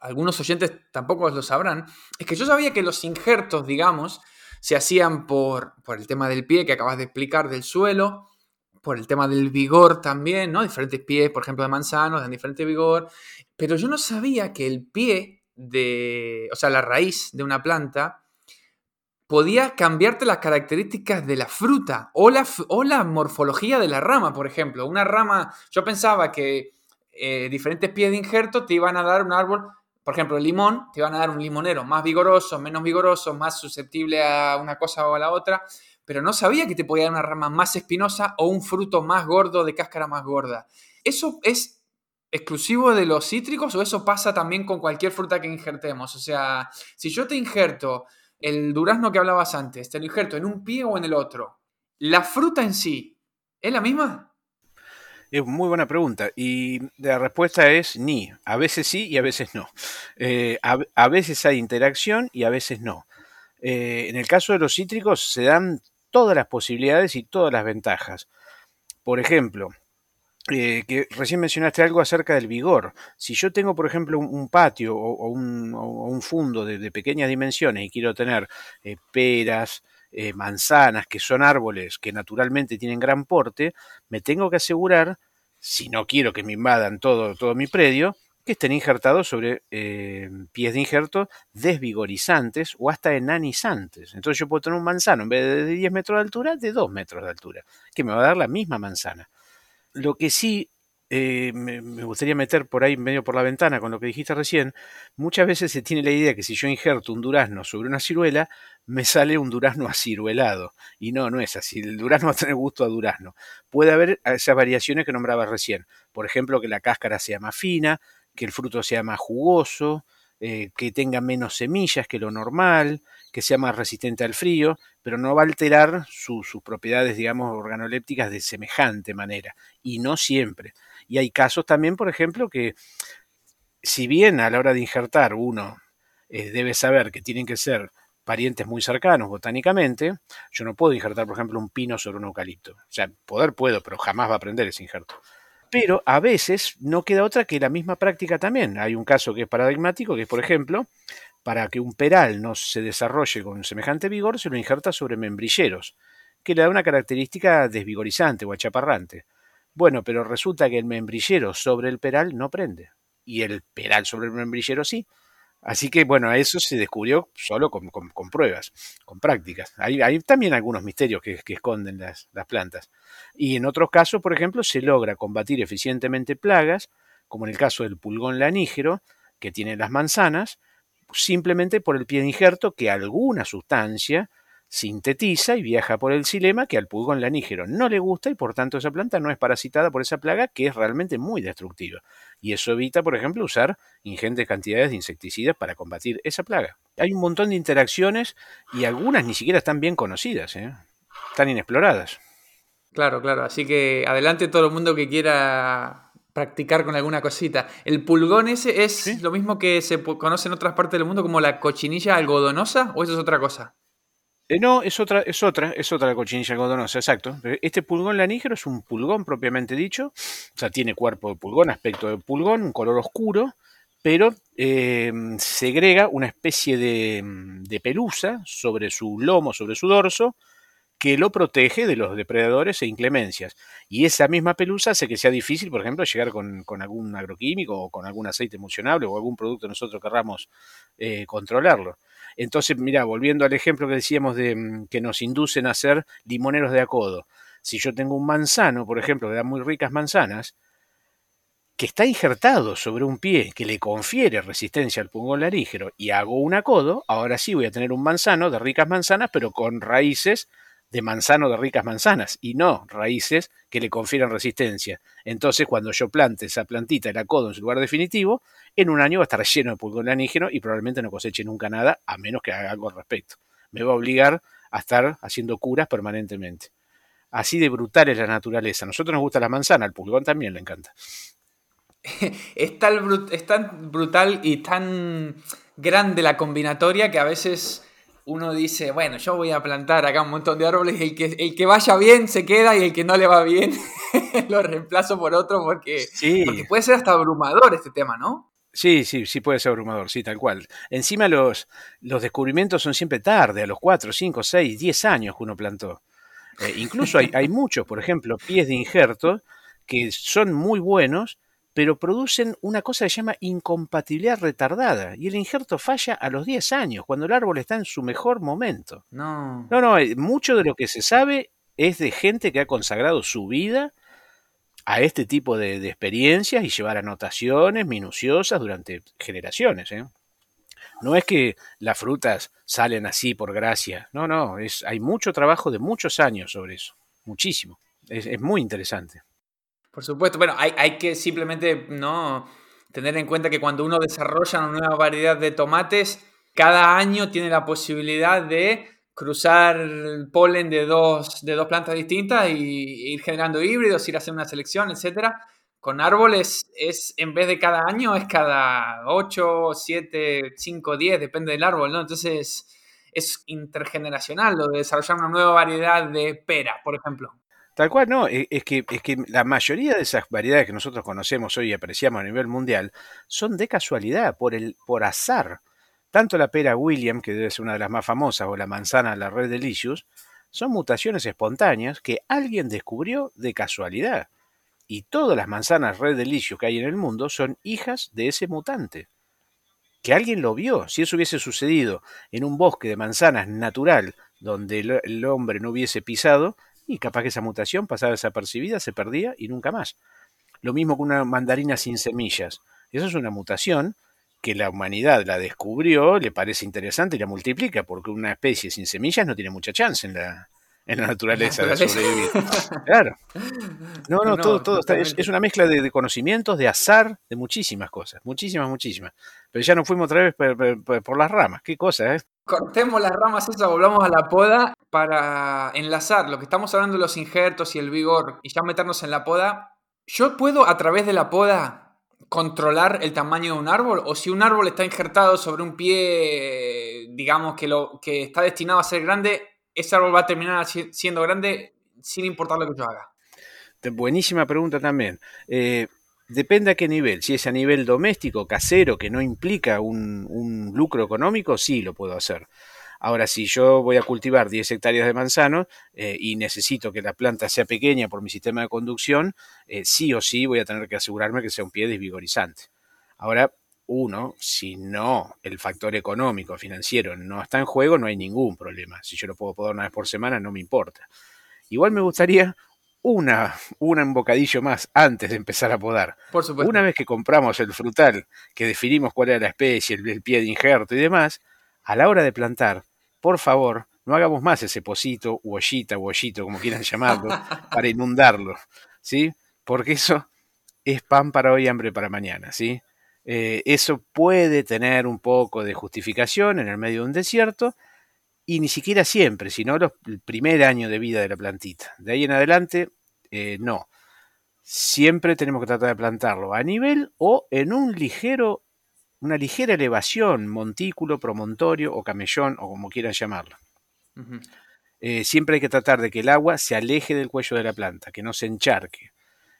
algunos oyentes tampoco lo sabrán, es que yo sabía que los injertos, digamos, se hacían por, por el tema del pie que acabas de explicar del suelo, por el tema del vigor también, ¿no? Diferentes pies, por ejemplo, de manzanos, de diferente vigor. Pero yo no sabía que el pie de, o sea, la raíz de una planta podía cambiarte las características de la fruta o la, o la morfología de la rama, por ejemplo. Una rama, yo pensaba que eh, diferentes pies de injerto te iban a dar un árbol por ejemplo, el limón, te van a dar un limonero más vigoroso, menos vigoroso, más susceptible a una cosa o a la otra, pero no sabía que te podía dar una rama más espinosa o un fruto más gordo de cáscara más gorda. ¿Eso es exclusivo de los cítricos o eso pasa también con cualquier fruta que injertemos? O sea, si yo te injerto el durazno que hablabas antes, te lo injerto en un pie o en el otro, ¿la fruta en sí es la misma? Es muy buena pregunta y la respuesta es ni. A veces sí y a veces no. Eh, a, veces hay interacción y a veces no. Eh, en el caso de los cítricos se dan todas las posibilidades y todas las ventajas. Por ejemplo, eh, que recién mencionaste algo acerca del vigor. Si yo tengo, por ejemplo, un, patio o, un, fundo de, pequeñas dimensiones y quiero tener peras, eh, manzanas, que son árboles que naturalmente tienen gran porte, me tengo que asegurar, si no quiero que me invadan todo, todo mi predio, que estén injertados sobre eh, pies de injerto desvigorizantes o hasta enanizantes. Entonces yo puedo tener un manzano en vez de 10 metros de altura, de 2 metros de altura, que me va a dar la misma manzana. Lo que sí eh, me, gustaría meter por ahí medio por la ventana con lo que dijiste recién, muchas veces se tiene la idea que si yo injerto un durazno sobre una ciruela, me sale un durazno aciruelado. Y no, no es así. El durazno va a tener gusto a durazno. Puede haber esas variaciones que nombraba recién. Por ejemplo, que la cáscara sea más fina, que el fruto sea más jugoso, eh, que tenga menos semillas que lo normal, que sea más resistente al frío, pero no va a alterar sus propiedades, digamos, organolépticas de semejante manera. Y no siempre. Y hay casos también, por ejemplo, que si bien a la hora de injertar uno eh, debe saber que tienen que ser parientes muy cercanos botánicamente, yo no puedo injertar, por ejemplo, un pino sobre un eucalipto. O sea, poder puedo, pero jamás va a aprender ese injerto. Pero a veces no queda otra que la misma práctica también. Hay un caso que es paradigmático, que es, por ejemplo, para que un peral no se desarrolle con semejante vigor, se lo injerta sobre membrilleros, que le da una característica desvigorizante o achaparrante. Bueno, pero resulta que el membrillero sobre el peral no prende. Y el peral sobre el membrillero sí. Así que, bueno, eso se descubrió solo con, pruebas, con prácticas. Hay, también algunos misterios que, esconden las, plantas. Y en otros casos, por ejemplo, se logra combatir eficientemente plagas como en el caso del pulgón lanígero, que tiene las manzanas, simplemente por el pie de injerto que alguna sustancia sintetiza y viaja por el xilema que al pulgón lanígero no le gusta y por tanto esa planta no es parasitada por esa plaga que es realmente muy destructiva. Y eso evita, por ejemplo, usar ingentes cantidades de insecticidas para combatir esa plaga. Hay un montón de interacciones y algunas ni siquiera están bien conocidas, ¿eh? están inexploradas. Claro, claro. Así que adelante todo el mundo que quiera practicar con alguna cosita. ¿El pulgón ese es lo mismo que se conoce en otras partes del mundo como la cochinilla algodonosa o eso es otra cosa? Eh, no, es otra, es otra, es otra cochinilla algodonosa, exacto. Este pulgón lanígero es un pulgón propiamente dicho, o sea, tiene cuerpo de pulgón, aspecto de pulgón, un color oscuro, pero eh, segrega una especie de, de, pelusa sobre su lomo, sobre su dorso, que lo protege de los depredadores e inclemencias. Y esa misma pelusa hace que sea difícil, por ejemplo, llegar con, algún agroquímico o con algún aceite emulsionable o algún producto que nosotros querramos eh, controlarlo. Entonces, mira, volviendo al ejemplo que decíamos de mm, que nos inducen a ser limoneros de acodo. Si yo tengo un manzano, por ejemplo, que da muy ricas manzanas, que está injertado sobre un pie que le confiere resistencia al pulgón larígero y hago un acodo, ahora sí voy a tener un manzano de ricas manzanas, pero con raíces de manzano de ricas manzanas y no raíces que le confieren resistencia. Entonces, cuando yo plante esa plantita, el acodo en su lugar definitivo, en un año va a estar lleno de pulgón lanígeno y probablemente no coseche nunca nada, a menos que haga algo al respecto. Me va a obligar a estar haciendo curas permanentemente. Así de brutal es la naturaleza. A nosotros nos gusta la manzana, al pulgón también le encanta. es tan brutal y tan grande la combinatoria que a veces uno dice, bueno, yo voy a plantar acá un montón de árboles, el que, el que vaya bien se queda y el que no le va bien lo reemplazo por otro porque, puede ser hasta abrumador este tema, ¿no? Sí, sí, sí puede ser abrumador, sí, tal cual. Encima los, los descubrimientos son siempre tarde, a los 4, 5, 6, 10 años que uno plantó. Eh, incluso hay, hay muchos, por ejemplo, pies de injerto que son muy buenos, pero producen una cosa que se llama incompatibilidad retardada y el injerto falla a los 10 años, cuando el árbol está en su mejor momento. No. No, no, eh, mucho de lo que se sabe es de gente que ha consagrado su vida a este tipo de, experiencias y llevar anotaciones minuciosas durante generaciones. ¿eh? No es que las frutas salen así por gracia, no, no, es, hay mucho trabajo de muchos años sobre eso, muchísimo. es muy interesante. Por supuesto, bueno, hay, hay que simplemente no tener en cuenta que cuando uno desarrolla una nueva variedad de tomates, cada año tiene la posibilidad de cruzar el polen de dos, de dos plantas distintas y ir generando híbridos, ir a hacer una selección, etc. Con árboles es, en vez de cada año, es cada 8, 7, 5, 10, depende del árbol, ¿no? Entonces es intergeneracional lo de desarrollar una nueva variedad de pera, por ejemplo. Tal cual, no, e, es que, es que la mayoría de esas variedades que nosotros conocemos hoy y apreciamos a nivel mundial son de casualidad, por, el, por azar. Tanto la pera William, que debe ser una de las más famosas, o la manzana, la Red Delicious, son mutaciones espontáneas que alguien descubrió de casualidad. Y todas las manzanas Red Delicious que hay en el mundo son hijas de ese mutante. Que alguien lo vio. Si eso hubiese sucedido en un bosque de manzanas natural, donde el hombre no hubiese pisado, y capaz que esa mutación pasaba desapercibida, se perdía y nunca más. Lo mismo que una mandarina sin semillas. Eso es una mutación que la humanidad la descubrió, le parece interesante y la multiplica, porque una especie sin semillas no tiene mucha chance en la, en la naturaleza de sobrevivir. Claro. No, no, todo, todo es, una mezcla de, conocimientos, de azar, de muchísimas cosas, muchísimas, muchísimas. Pero ya nos fuimos otra vez por, las ramas, qué cosa, ¿eh? Cortemos las ramas esas, volvamos a la poda para enlazar lo que estamos hablando de los injertos y el vigor y ya meternos en la poda. ¿Yo puedo a través de la poda controlar el tamaño de un árbol? ¿O si un árbol está injertado sobre un pie, digamos que, lo, que está destinado a ser grande, ese árbol va a terminar siendo grande sin importar lo que yo haga? Buenísima pregunta también. Eh, Depende a qué nivel. Si es a nivel doméstico, casero, que no implica un, lucro económico, sí lo puedo hacer. Ahora, si yo voy a cultivar 10 hectáreas de manzano eh, y necesito que la planta sea pequeña por mi sistema de conducción, eh, sí o sí voy a tener que asegurarme que sea un pie desvigorizante. Ahora, uno, si no el factor económico, financiero no está en juego, no hay ningún problema. Si yo lo puedo podar una vez por semana, no me importa. Igual me gustaría una, un bocadillo más antes de empezar a podar. Por supuesto. Una vez que compramos el frutal, que definimos cuál era la especie, el, pie de injerto y demás, a la hora de plantar, por favor, no hagamos más ese pocito, u ollita, u ollito, como quieran llamarlo, para inundarlo, ¿sí? Porque eso es pan para hoy, hambre para mañana, ¿sí? Eh, eso puede tener un poco de justificación en el medio de un desierto, y ni siquiera siempre, sino el primer año de vida de la plantita. De ahí en adelante, eh, no. Siempre tenemos que tratar de plantarlo a nivel o en un ligero, una ligera elevación, montículo, promontorio o camellón o como quieran llamarlo. Eh, siempre hay que tratar de que el agua se aleje del cuello de la planta, que no se encharque.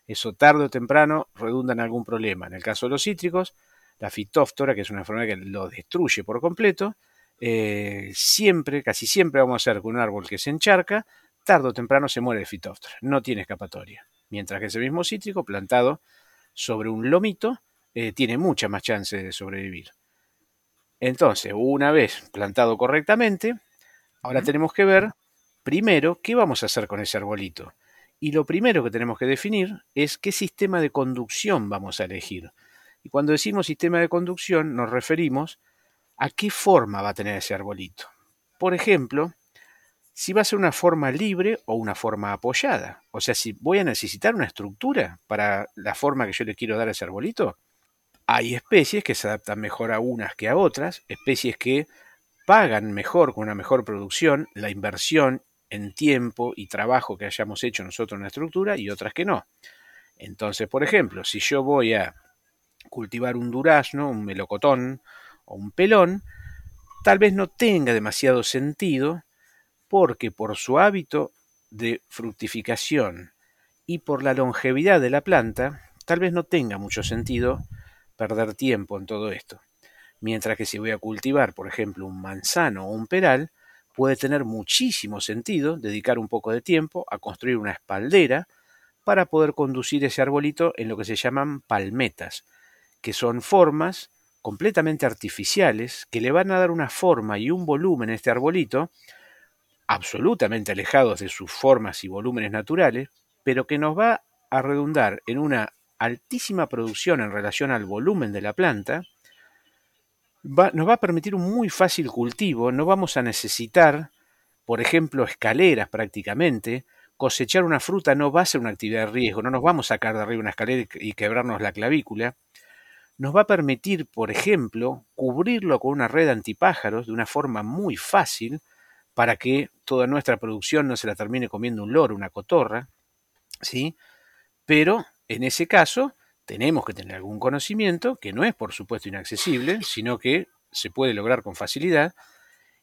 Eso tarde o temprano redunda en algún problema. En el caso de los cítricos, la fitóftora, que es una enfermedad que lo destruye por completo, eh, siempre, casi siempre vamos a hacer con un árbol que se encharca, tarde o temprano se muere el fitóftora. No tiene escapatoria. Mientras que ese mismo cítrico, plantado sobre un lomito, eh, tiene mucha más chance de sobrevivir. Entonces, una vez plantado correctamente, Ahora tenemos que ver primero qué vamos a hacer con ese arbolito. Y lo primero que tenemos que definir es qué sistema de conducción vamos a elegir. Y cuando decimos sistema de conducción nos referimos a qué forma va a tener ese arbolito. Por ejemplo, si va a ser una forma libre o una forma apoyada. O sea, si voy a necesitar una estructura para la forma que yo le quiero dar a ese arbolito. Hay especies que se adaptan mejor a unas que a otras, especies que pagan mejor, con una mejor producción, la inversión en tiempo y trabajo que hayamos hecho nosotros en la estructura y otras que no. Entonces, por ejemplo, si yo voy a cultivar un durazno, un melocotón o un pelón, tal vez no tenga demasiado sentido porque por su hábito de fructificación y por la longevidad de la planta, tal vez no tenga mucho sentido perder tiempo en todo esto. Mientras que si voy a cultivar, por ejemplo, un manzano o un peral, puede tener muchísimo sentido dedicar un poco de tiempo a construir una espaldera para poder conducir ese arbolito en lo que se llaman palmetas, que son formas completamente artificiales que le van a dar una forma y un volumen a este arbolito absolutamente alejados de sus formas y volúmenes naturales, pero que nos va a redundar en una altísima producción en relación al volumen de la planta nos va a permitir un muy fácil cultivo, no vamos a necesitar, por ejemplo, escaleras prácticamente, cosechar una fruta no va a ser una actividad de riesgo, no nos vamos a sacar de arriba una escalera y quebrarnos la clavícula, nos va a permitir, por ejemplo, cubrirlo con una red antipájaros de una forma muy fácil para que toda nuestra producción no se la termine comiendo un loro, una cotorra, ¿sí? Pero en ese caso tenemos que tener algún conocimiento, que no es por supuesto inaccesible, sino que se puede lograr con facilidad,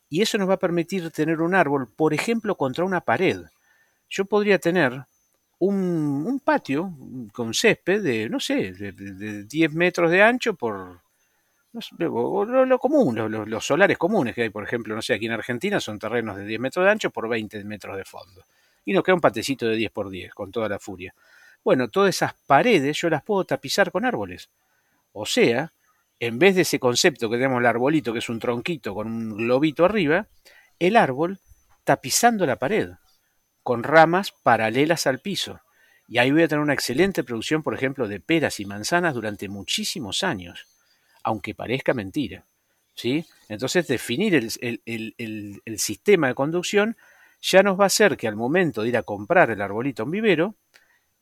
y eso nos va a permitir tener un árbol, por ejemplo, contra una pared. Yo podría tener un, patio con césped de, no sé, de, 10 metros de ancho por... lo, común, los, solares comunes que hay, por ejemplo, no sé, aquí en Argentina son terrenos de 10 metros de ancho por 20 metros de fondo. Y nos queda un patecito de 10 por 10, con toda la furia. Bueno, todas esas paredes yo las puedo tapizar con árboles. O sea, en vez de ese concepto que tenemos el arbolito, que es un tronquito con un globito arriba, el árbol tapizando la pared, con ramas paralelas al piso. Y ahí voy a tener una excelente producción, por ejemplo, de peras y manzanas durante muchísimos años, aunque parezca mentira. ¿sí? Entonces, definir el, el sistema de conducción ya nos va a hacer que al momento de ir a comprar el arbolito en vivero,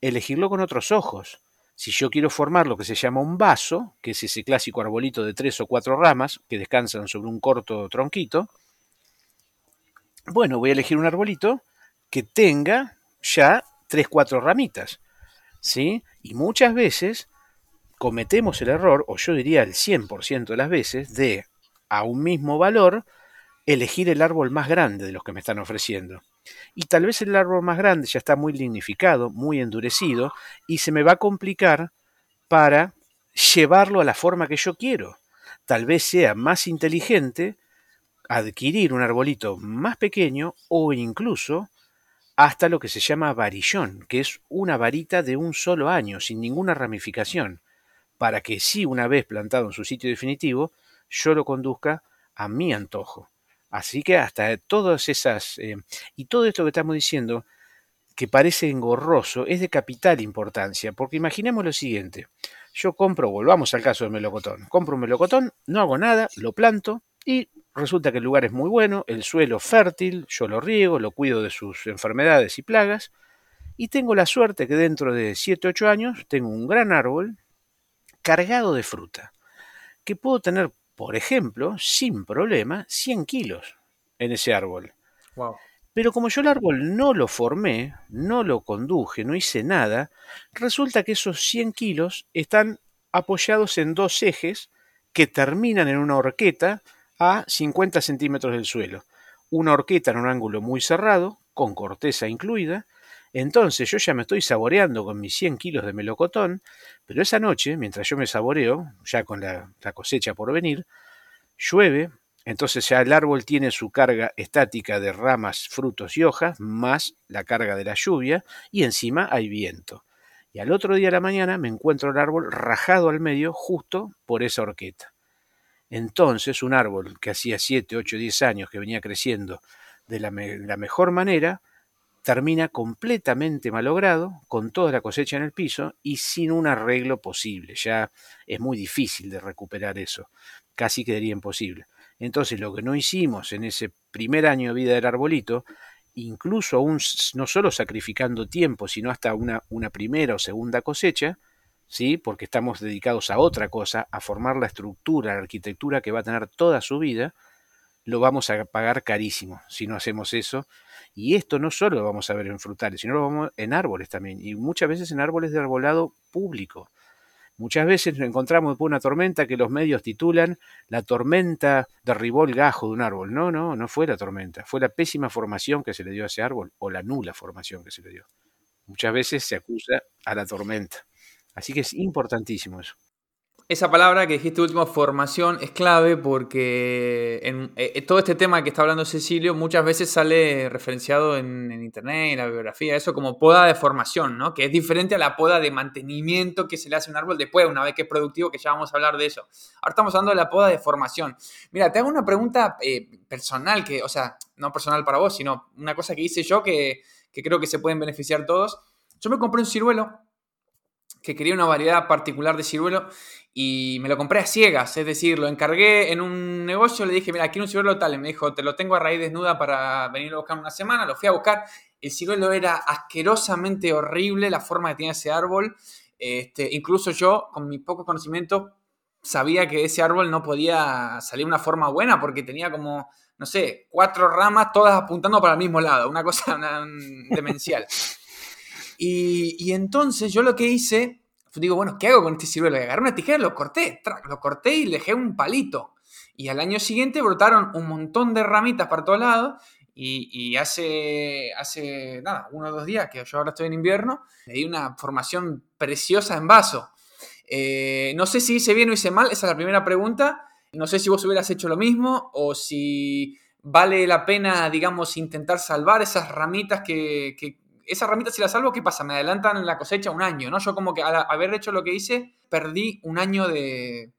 elegirlo con otros ojos. Si yo quiero formar lo que se llama un vaso, que es ese clásico arbolito de tres o cuatro ramas que descansan sobre un corto tronquito, bueno, voy a elegir un arbolito que tenga ya tres, cuatro ramitas. ¿Sí? Y muchas veces cometemos el error, o yo diría el 100% de las veces, de a un mismo valor elegir el árbol más grande de los que me están ofreciendo y tal vez el árbol más grande ya está muy lignificado, muy endurecido, y se me va a complicar para llevarlo a la forma que yo quiero. Tal vez sea más inteligente adquirir un arbolito más pequeño o incluso hasta lo que se llama varillón, que es una varita de un solo año, sin ninguna ramificación, para que si una vez plantado en su sitio definitivo, yo lo conduzca a mi antojo. Así que hasta todas esas, eh, y todo esto que estamos diciendo, que parece engorroso es de capital importancia, porque imaginemos lo siguiente, yo compro, volvamos al caso del melocotón, compro un melocotón, no hago nada, lo planto y resulta que el lugar es muy bueno, el suelo fértil, yo lo riego, lo cuido de sus enfermedades y plagas, y tengo la suerte que dentro de 7, 8 años tengo un gran árbol cargado de fruta, que puedo tener, por ejemplo, sin problema, 100 kilos en ese árbol. Pero como yo el árbol no lo formé, no lo conduje, no hice nada, resulta que esos 100 kilos están apoyados en dos ejes que terminan en una horqueta a 50 centímetros del suelo. Una horqueta en un ángulo muy cerrado, con corteza incluida. Entonces yo ya me estoy saboreando con mis 100 kilos de melocotón, pero esa noche, mientras yo me saboreo, ya con la, cosecha por venir, llueve, entonces ya el árbol tiene su carga estática de ramas, frutos y hojas, más la carga de la lluvia, y encima hay viento. Y al otro día de la mañana me encuentro el árbol rajado al medio justo por esa horqueta. Entonces un árbol que hacía 7, 8, 10 años que venía creciendo de la mejor manera, termina completamente malogrado, con toda la cosecha en el piso y sin un arreglo posible. Ya es muy difícil de recuperar eso, casi quedaría imposible. Entonces lo que no hicimos en ese primer año de vida del arbolito, incluso aún no solo sacrificando tiempo, sino hasta una, una primera o segunda cosecha, ¿sí? porque estamos dedicados a otra cosa, a formar la estructura, la arquitectura que va a tener toda su vida, lo vamos a pagar carísimo si no hacemos eso. Y esto no solo lo vamos a ver en frutales, sino lo vamos en árboles también, y muchas veces en árboles de arbolado público. Muchas veces nos encontramos después una tormenta que los medios titulan La tormenta derribó el gajo de un árbol. No, no, no fue la tormenta, fue la pésima formación que se le dio a ese árbol o la nula formación que se le dio. Muchas veces se acusa a la tormenta. Así que es importantísimo eso. Esa palabra que dijiste último, formación, es clave porque en, eh, eh, todo este tema que está hablando Cecilio muchas veces sale referenciado en, internet, en la bibliografía, eso como poda de formación, ¿no? Que es diferente a la poda de mantenimiento que se le hace a un árbol después, una vez que es productivo, que ya vamos a hablar de eso. Ahora estamos hablando de la poda de formación. Mira, te hago una pregunta eh, personal, que, o sea, no personal para vos, sino una cosa que hice yo que, que creo que se pueden beneficiar todos. Yo me compré un ciruelo que quería una variedad particular de ciruelo y me lo compré a ciegas, es decir, lo encargué en un negocio, le dije, mira, quiero un ciruelo tal, y me dijo, te lo tengo a raíz desnuda para venir a buscar una semana, lo fui a buscar, el ciruelo era asquerosamente horrible, la forma que tenía ese árbol, este, incluso yo, con mi poco conocimiento, sabía que ese árbol no podía salir de una forma buena porque tenía como, no sé, cuatro ramas todas apuntando para el mismo lado, una cosa demencial. y, y entonces yo lo que hice digo, bueno, ¿qué hago con este ciruelo? Y agarré una tijera, lo corté, lo corté y le dejé un palito. Y al año siguiente brotaron un montón de ramitas para todos lados. Y, hace, hace, nada, uno o dos días que yo ahora estoy en invierno, le di una formación preciosa en vaso. Eh, no sé si hice bien o hice mal, esa es la primera pregunta. No sé si vos hubieras hecho lo mismo o si vale la pena, digamos, intentar salvar esas ramitas que, esa ramita si la salvo, ¿qué pasa? Me adelantan la cosecha un año, ¿no? Yo como que al haber hecho lo que hice, perdí un año de,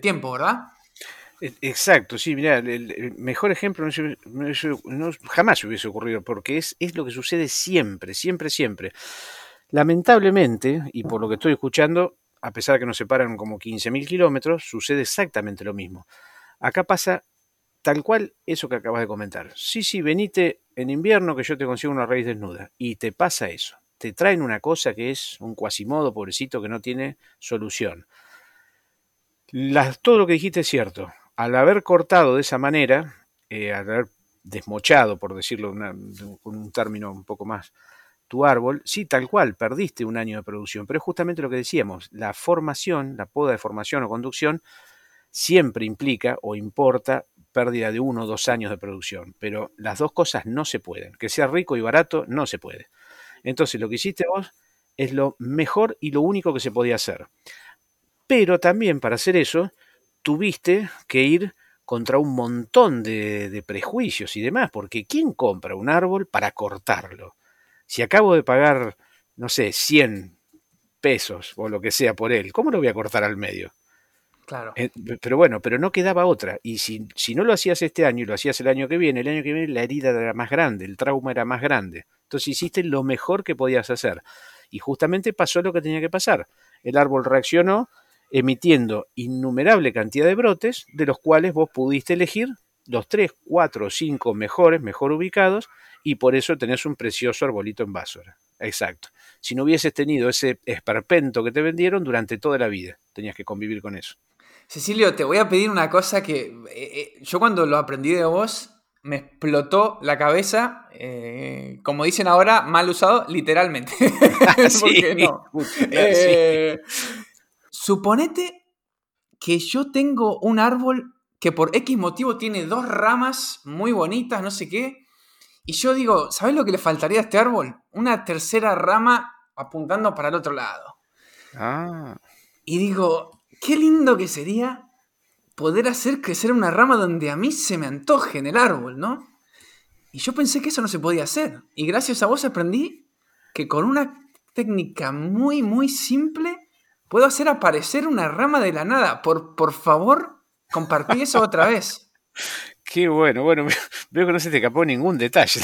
tiempo, ¿verdad? E, exacto, sí, mira, el, mejor ejemplo no, jamás hubiese ocurrido, porque es, es lo que sucede siempre, siempre, siempre. Lamentablemente, y por lo que estoy escuchando, a pesar de que nos separan como 15.000 kilómetros, sucede exactamente lo mismo. Acá pasa tal cual eso que acabas de comentar. Sí, sí, venite en invierno que yo te consigo una raíz desnuda. Y te pasa eso. Te traen una cosa que es un cuasimodo, pobrecito, que no tiene solución. todo lo que dijiste es cierto. Al haber cortado de esa manera, eh, al haber desmochado, por decirlo con un término un poco más, tu árbol, sí, tal cual, perdiste un año de producción. Pero es justamente lo que decíamos, la formación, la poda de formación o conducción, siempre implica o importa pérdida de uno o dos años de producción, pero las dos cosas no se pueden. Que sea rico y barato no se puede. Entonces lo que hiciste vos es lo mejor y lo único que se podía hacer. Pero también para hacer eso tuviste que ir contra un montón de, prejuicios y demás, porque ¿quién compra un árbol para cortarlo? Si acabo de pagar, no sé, 100 pesos o lo que sea por él, ¿cómo lo voy a cortar al medio? Claro. Eh, pero bueno, pero no quedaba otra. Y si, si, no lo hacías este año y lo hacías el año que viene, el año que viene la herida era más grande, el trauma era más grande. Entonces hiciste lo mejor que podías hacer. Y justamente pasó lo que tenía que pasar. El árbol reaccionó emitiendo innumerable cantidad de brotes, de los cuales vos pudiste elegir los 3, 4 o 5 mejores, mejor ubicados, y por eso tenés un precioso arbolito en Básora. Exacto. Si no hubieses tenido ese esperpento que te vendieron durante toda la vida, tenías que convivir con eso. Cecilio, te voy a pedir una cosa que eh, eh, yo cuando lo aprendí de vos me explotó la cabeza, eh, como dicen ahora, mal usado, literalmente. sí, no? Suponete que yo tengo un árbol que por X motivo tiene dos ramas muy bonitas, no sé qué, y yo digo, ¿sabes lo que le faltaría a este árbol? Una tercera rama apuntando para el otro lado. Ah. Y digo, qué lindo que sería poder hacer crecer una rama donde a mí se me antoje en el árbol, ¿no? Y yo pensé que eso no se podía hacer. Y gracias a vos aprendí que con una técnica muy, muy simple puedo hacer aparecer una rama de la nada. Por, por favor, compartí eso otra vez. Qué bueno, bueno, veo que no se te escapó ningún detalle.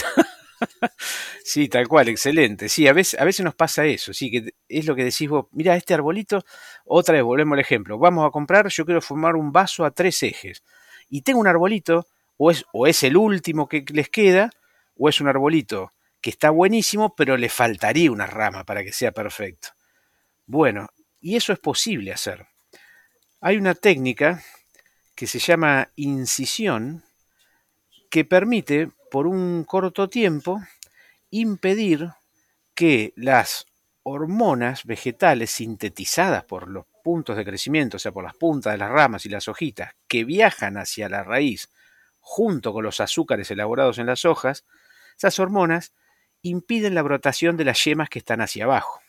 Sí, tal cual, excelente. Sí, a veces, a veces nos pasa eso, sí, que es lo que decís vos, mira, este arbolito, otra vez volvemos al ejemplo, vamos a comprar, yo quiero formar un vaso a tres ejes, y tengo un arbolito, o es, o es el último que les queda, o es un arbolito que está buenísimo, pero le faltaría una rama para que sea perfecto. Bueno, y eso es posible hacer. Hay una técnica que se llama incisión, que permite por un corto tiempo impedir que las hormonas vegetales sintetizadas por los puntos de crecimiento, o sea, por las puntas de las ramas y las hojitas, que viajan hacia la raíz junto con los azúcares elaborados en las hojas, esas hormonas impiden la brotación de las yemas que están hacia abajo.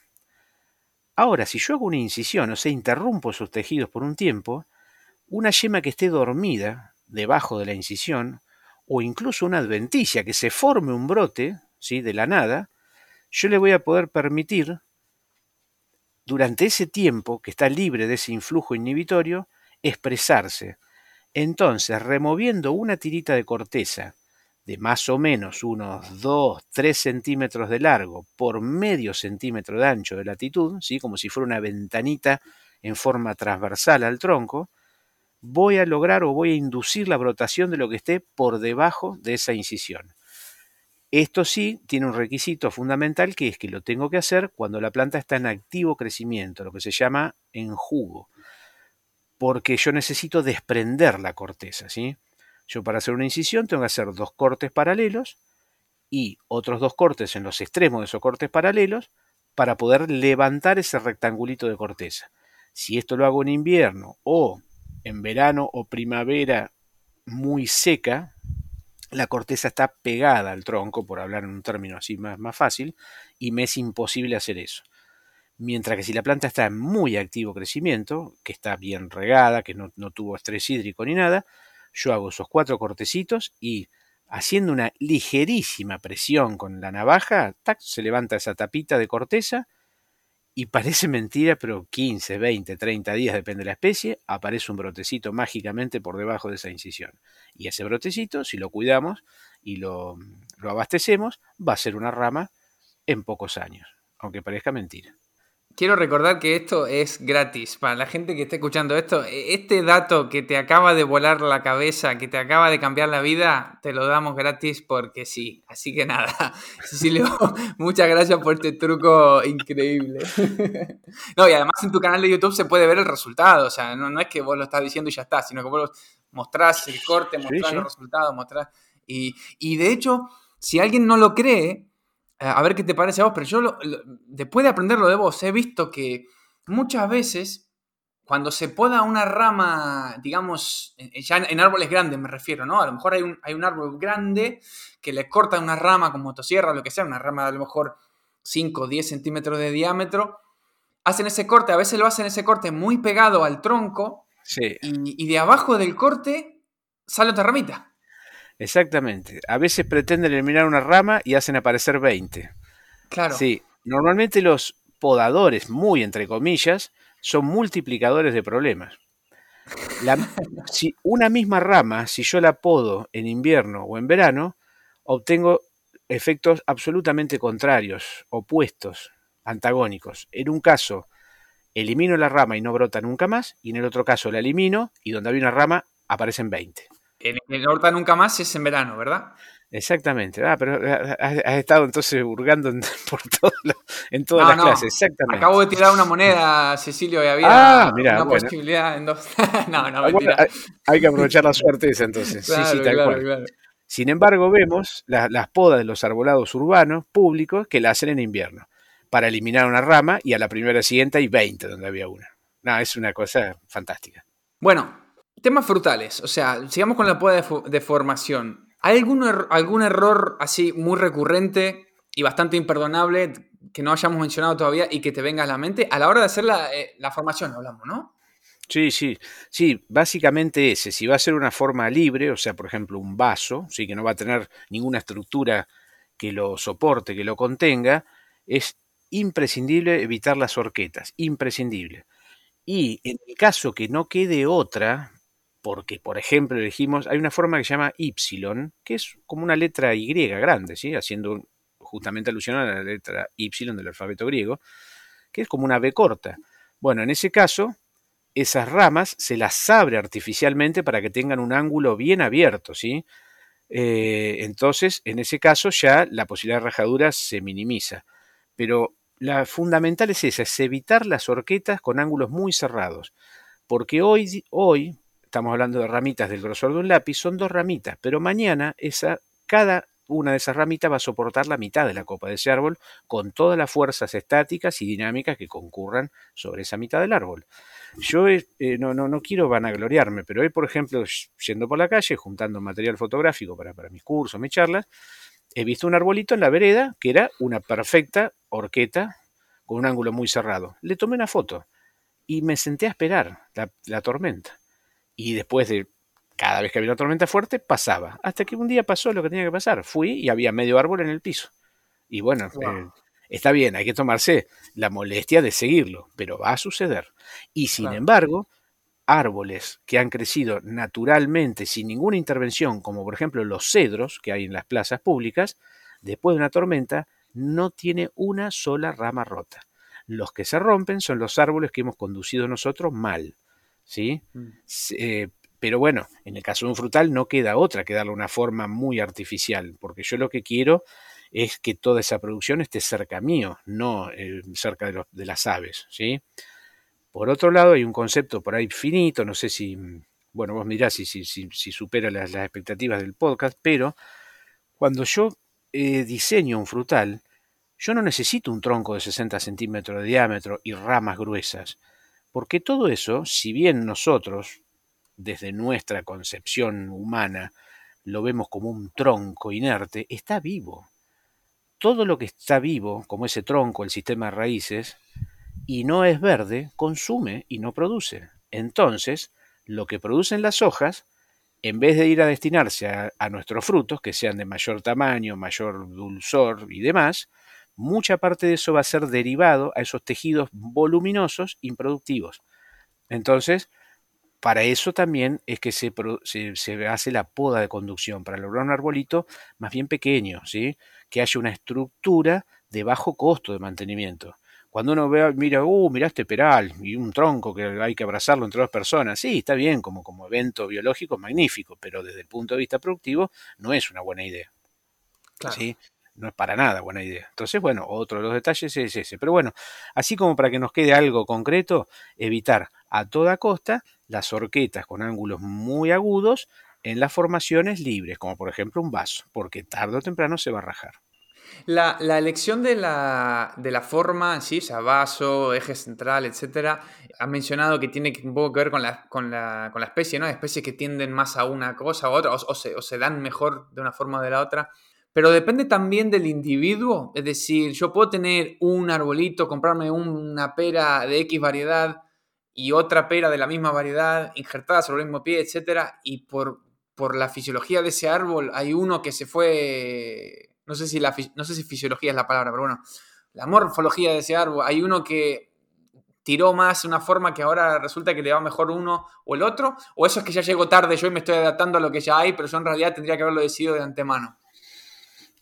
Ahora, si yo hago una incisión, o sea, interrumpo sus tejidos por un tiempo, una yema que esté dormida debajo de la incisión o incluso una adventicia, que se forme un brote ¿sí? de la nada, yo le voy a poder permitir, durante ese tiempo que está libre de ese influjo inhibitorio, expresarse. Entonces, removiendo una tirita de corteza de más o menos unos 2, 3 centímetros de largo por medio centímetro de ancho de latitud, ¿sí? como si fuera una ventanita en forma transversal al tronco, voy a lograr o voy a inducir la brotación de lo que esté por debajo de esa incisión. Esto sí tiene un requisito fundamental que es que lo tengo que hacer cuando la planta está en activo crecimiento, lo que se llama en jugo, porque yo necesito desprender la corteza, ¿sí? Yo para hacer una incisión tengo que hacer dos cortes paralelos y otros dos cortes en los extremos de esos cortes paralelos para poder levantar ese rectangulito de corteza. Si esto lo hago en invierno o en verano o primavera muy seca, la corteza está pegada al tronco, por hablar en un término así más, más fácil, y me es imposible hacer eso. Mientras que si la planta está en muy activo crecimiento, que está bien regada, que no, no tuvo estrés hídrico ni nada, yo hago esos cuatro cortecitos y haciendo una ligerísima presión con la navaja, tac, se levanta esa tapita de corteza y parece mentira, pero 15, 20, 30 días, depende de la especie, aparece un brotecito mágicamente por debajo de esa incisión. Y ese brotecito, si lo cuidamos y lo, lo abastecemos, va a ser una rama en pocos años, aunque parezca mentira. Quiero recordar que esto es gratis. Para la gente que esté escuchando esto, e, este dato que te acaba de volar la cabeza, que te acaba de cambiar la vida, te lo damos gratis porque sí. Así que nada, Cecilio, muchas gracias por este truco increíble. No, y además en tu canal de YouTube se puede ver el resultado. O sea, no, es que vos lo estás diciendo y ya está, sino que vos mostrás el corte, mostrás los resultados, mostrás. Y, y de hecho, si alguien no lo cree, a ver qué te parece a vos, pero yo después de aprenderlo de vos, he visto que muchas veces cuando se poda una rama, digamos, ya en, árboles grandes me refiero, ¿no? A lo mejor hay un, hay un árbol grande que le corta una rama con motosierra o lo que sea, una rama de a lo mejor 5 o 10 centímetros de diámetro, hacen ese corte, a veces lo hacen ese corte muy pegado al tronco sí. y, y de abajo del corte sale otra ramita. Exactamente. A veces pretenden eliminar una rama y hacen aparecer 20. Claro. Sí. Normalmente los podadores, muy entre comillas, son multiplicadores de problemas. si una misma rama, si yo la podo en invierno o en verano, obtengo efectos absolutamente contrarios, opuestos, antagónicos. En un caso, elimino la rama y no brota nunca más, y en el otro caso la elimino y donde había una rama aparecen 20. En el brota nunca más es en verano, ¿verdad? Exactamente. Ah, pero has, estado entonces hurgando en, por en todas las clases. Exactamente. Acabo de tirar una moneda, Cecilio, y había ah, una posibilidad en dos. no, no, ah, mentira. hay, que aprovechar la suerte esa entonces. sí, sí, tal cual. Sin embargo, vemos las podas de los arbolados urbanos públicos que la hacen en invierno para eliminar una rama y a la primera siguiente hay 20 donde había una. No, es una cosa fantástica. Bueno, temas frutales. O sea, sigamos con la poda de formación. ¿Hay algún, algún error así muy recurrente y bastante imperdonable que no hayamos mencionado todavía y que te venga a la mente a la hora de hacer la, eh, formación, hablamos, ¿no? Sí, sí, sí, básicamente ese, si va a ser una forma libre, o sea, por ejemplo, un vaso, sí, que no va a tener ninguna estructura que lo soporte, que lo contenga, es imprescindible evitar las horquetas, imprescindible. Y en el caso que no quede otra, porque, por ejemplo, dijimos, hay una forma que se llama Y, que es como una letra Y grande, ¿sí? haciendo justamente alusión a la letra Y del alfabeto griego, que es como una B corta. Bueno, en ese caso, esas ramas se las abre artificialmente para que tengan un ángulo bien abierto, ¿sí? Eh, entonces, en ese caso ya la posibilidad de rajadura se minimiza. Pero la fundamental es esa, es evitar las horquetas con ángulos muy cerrados. Porque hoy, hoy estamos hablando de ramitas del grosor de un lápiz, son dos ramitas, pero mañana esa, cada una de esas ramitas va a soportar la mitad de la copa de ese árbol con todas las fuerzas estáticas y dinámicas que concurran sobre esa mitad del árbol. Yo eh, no, no, no, quiero vanagloriarme, pero hoy, por ejemplo, yendo por la calle, juntando material fotográfico para, para mis cursos, mis charlas, he visto un arbolito en la vereda que era una perfecta horqueta con un ángulo muy cerrado. Le tomé una foto y me senté a esperar la tormenta y después de cada vez que había una tormenta fuerte, pasaba. Hasta que un día pasó lo que tenía que pasar. Fui y había medio árbol en el piso. Y bueno, eh, está bien, hay que tomarse la molestia de seguirlo, pero va a suceder. Y sin embargo, árboles que han crecido naturalmente sin ninguna intervención, como por ejemplo los cedros que hay en las plazas públicas, después de una tormenta, no tiene una sola rama rota. Los que se rompen son los árboles que hemos conducido nosotros mal. ¿Sí? Mm. Eh, pero bueno, en el caso de un frutal no queda otra que darle una forma muy artificial, porque yo lo que quiero es que toda esa producción esté cerca mío, no eh, cerca de, de, las aves, ¿sí? Por otro lado, hay un concepto por ahí finito, no sé si, bueno, vos mirás si, si, si, supera las, expectativas del podcast, pero cuando yo eh, diseño un frutal, yo no necesito un tronco de 60 centímetros de diámetro y ramas gruesas. Porque todo eso, si bien nosotros, desde nuestra concepción humana, lo vemos como un tronco inerte, está vivo. Todo lo que está vivo, como ese tronco, el sistema de raíces, y no es verde, consume y no produce. Entonces, lo que producen las hojas, en vez de ir a destinarse a, a, nuestros frutos, que sean de mayor tamaño, mayor dulzor y demás, mucha parte de eso va a ser derivado a esos tejidos voluminosos improductivos. Entonces, para eso también es que se, se, hace la poda de conducción, para lograr un arbolito más bien pequeño, ¿sí? que haya una estructura de bajo costo de mantenimiento. Cuando uno ve, mira, uh, mira este peral y un tronco que hay que abrazarlo entre dos personas, sí, está bien como, como evento biológico, magnífico, pero desde el punto de vista productivo no es una buena idea. ¿sí? No es para nada buena idea. Entonces, bueno, otro de los detalles es ese. Pero bueno, así como para que nos quede algo concreto, evitar a toda costa las horquetas con ángulos muy agudos en las formaciones libres, como por ejemplo un vaso, porque tarde o temprano se va a rajar. La, elección de la, de la forma, sí, o sea, vaso, eje central, etcétera, ha mencionado que tiene un poco que ver con la, con la, con la especie, ¿no? Especies que tienden más a una cosa u otra, o, se, o se dan mejor de una forma o de la otra. Pero depende también del individuo. Es decir, yo puedo tener un arbolito, comprarme una pera de X variedad y otra pera de la misma variedad injertada sobre el mismo pie, etc. Y por, por la fisiología de ese árbol hay uno que se fue, no sé, si la, no sé si fisiología es la palabra, pero bueno, la morfología de ese árbol, hay uno que tiró más una forma que ahora resulta que le va mejor uno o el otro, o eso es que ya llego tarde yo y me estoy adaptando a lo que ya hay, pero yo en realidad tendría que haberlo decidido de antemano.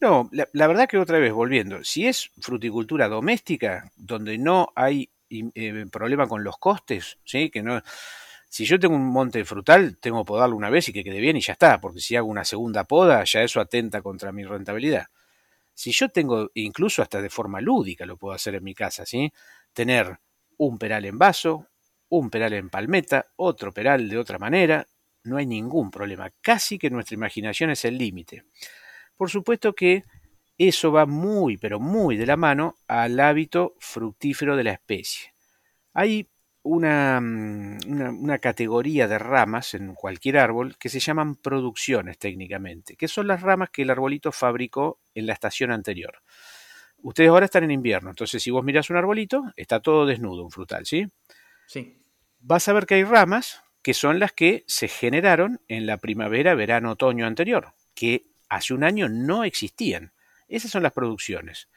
No, la, verdad que otra vez, volviendo, si es fruticultura doméstica, donde no hay eh, problema con los costes, ¿sí? Que no, si yo tengo un monte frutal, tengo que podarlo una vez y que quede bien y ya está, porque si hago una segunda poda, ya eso atenta contra mi rentabilidad. Si yo tengo, incluso hasta de forma lúdica lo puedo hacer en mi casa, ¿sí? Tener un peral en vaso, un peral en palmeta, otro peral de otra manera, no hay ningún problema. Casi que nuestra imaginación es el límite. Por supuesto que eso va muy, pero muy de la mano al hábito fructífero de la especie. Hay mm, una, una, categoría de ramas en cualquier árbol que se llaman producciones técnicamente, que son las ramas que el arbolito fabricó en la estación anterior. Ustedes ahora están en invierno, entonces si vos miras un arbolito, está todo desnudo, un frutal, ¿sí? Sí. Vas a ver que hay ramas que son las que se generaron en la primavera, verano, otoño anterior, que hace un año no existían. Esas son las producciones.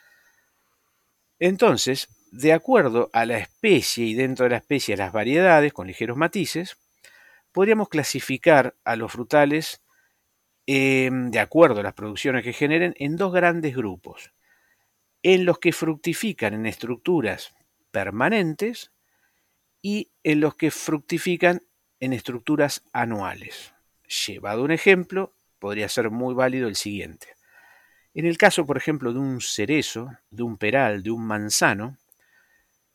Entonces, de acuerdo a la especie y dentro de la especie las variedades con ligeros matices, podríamos clasificar a los frutales em, de acuerdo a las producciones que generen en dos grandes grupos, en los que fructifican en estructuras permanentes y en los que fructifican en estructuras anuales. Llevado un ejemplo, podría ser muy válido el siguiente. En el caso, por ejemplo, de un cerezo, de un peral, de un manzano,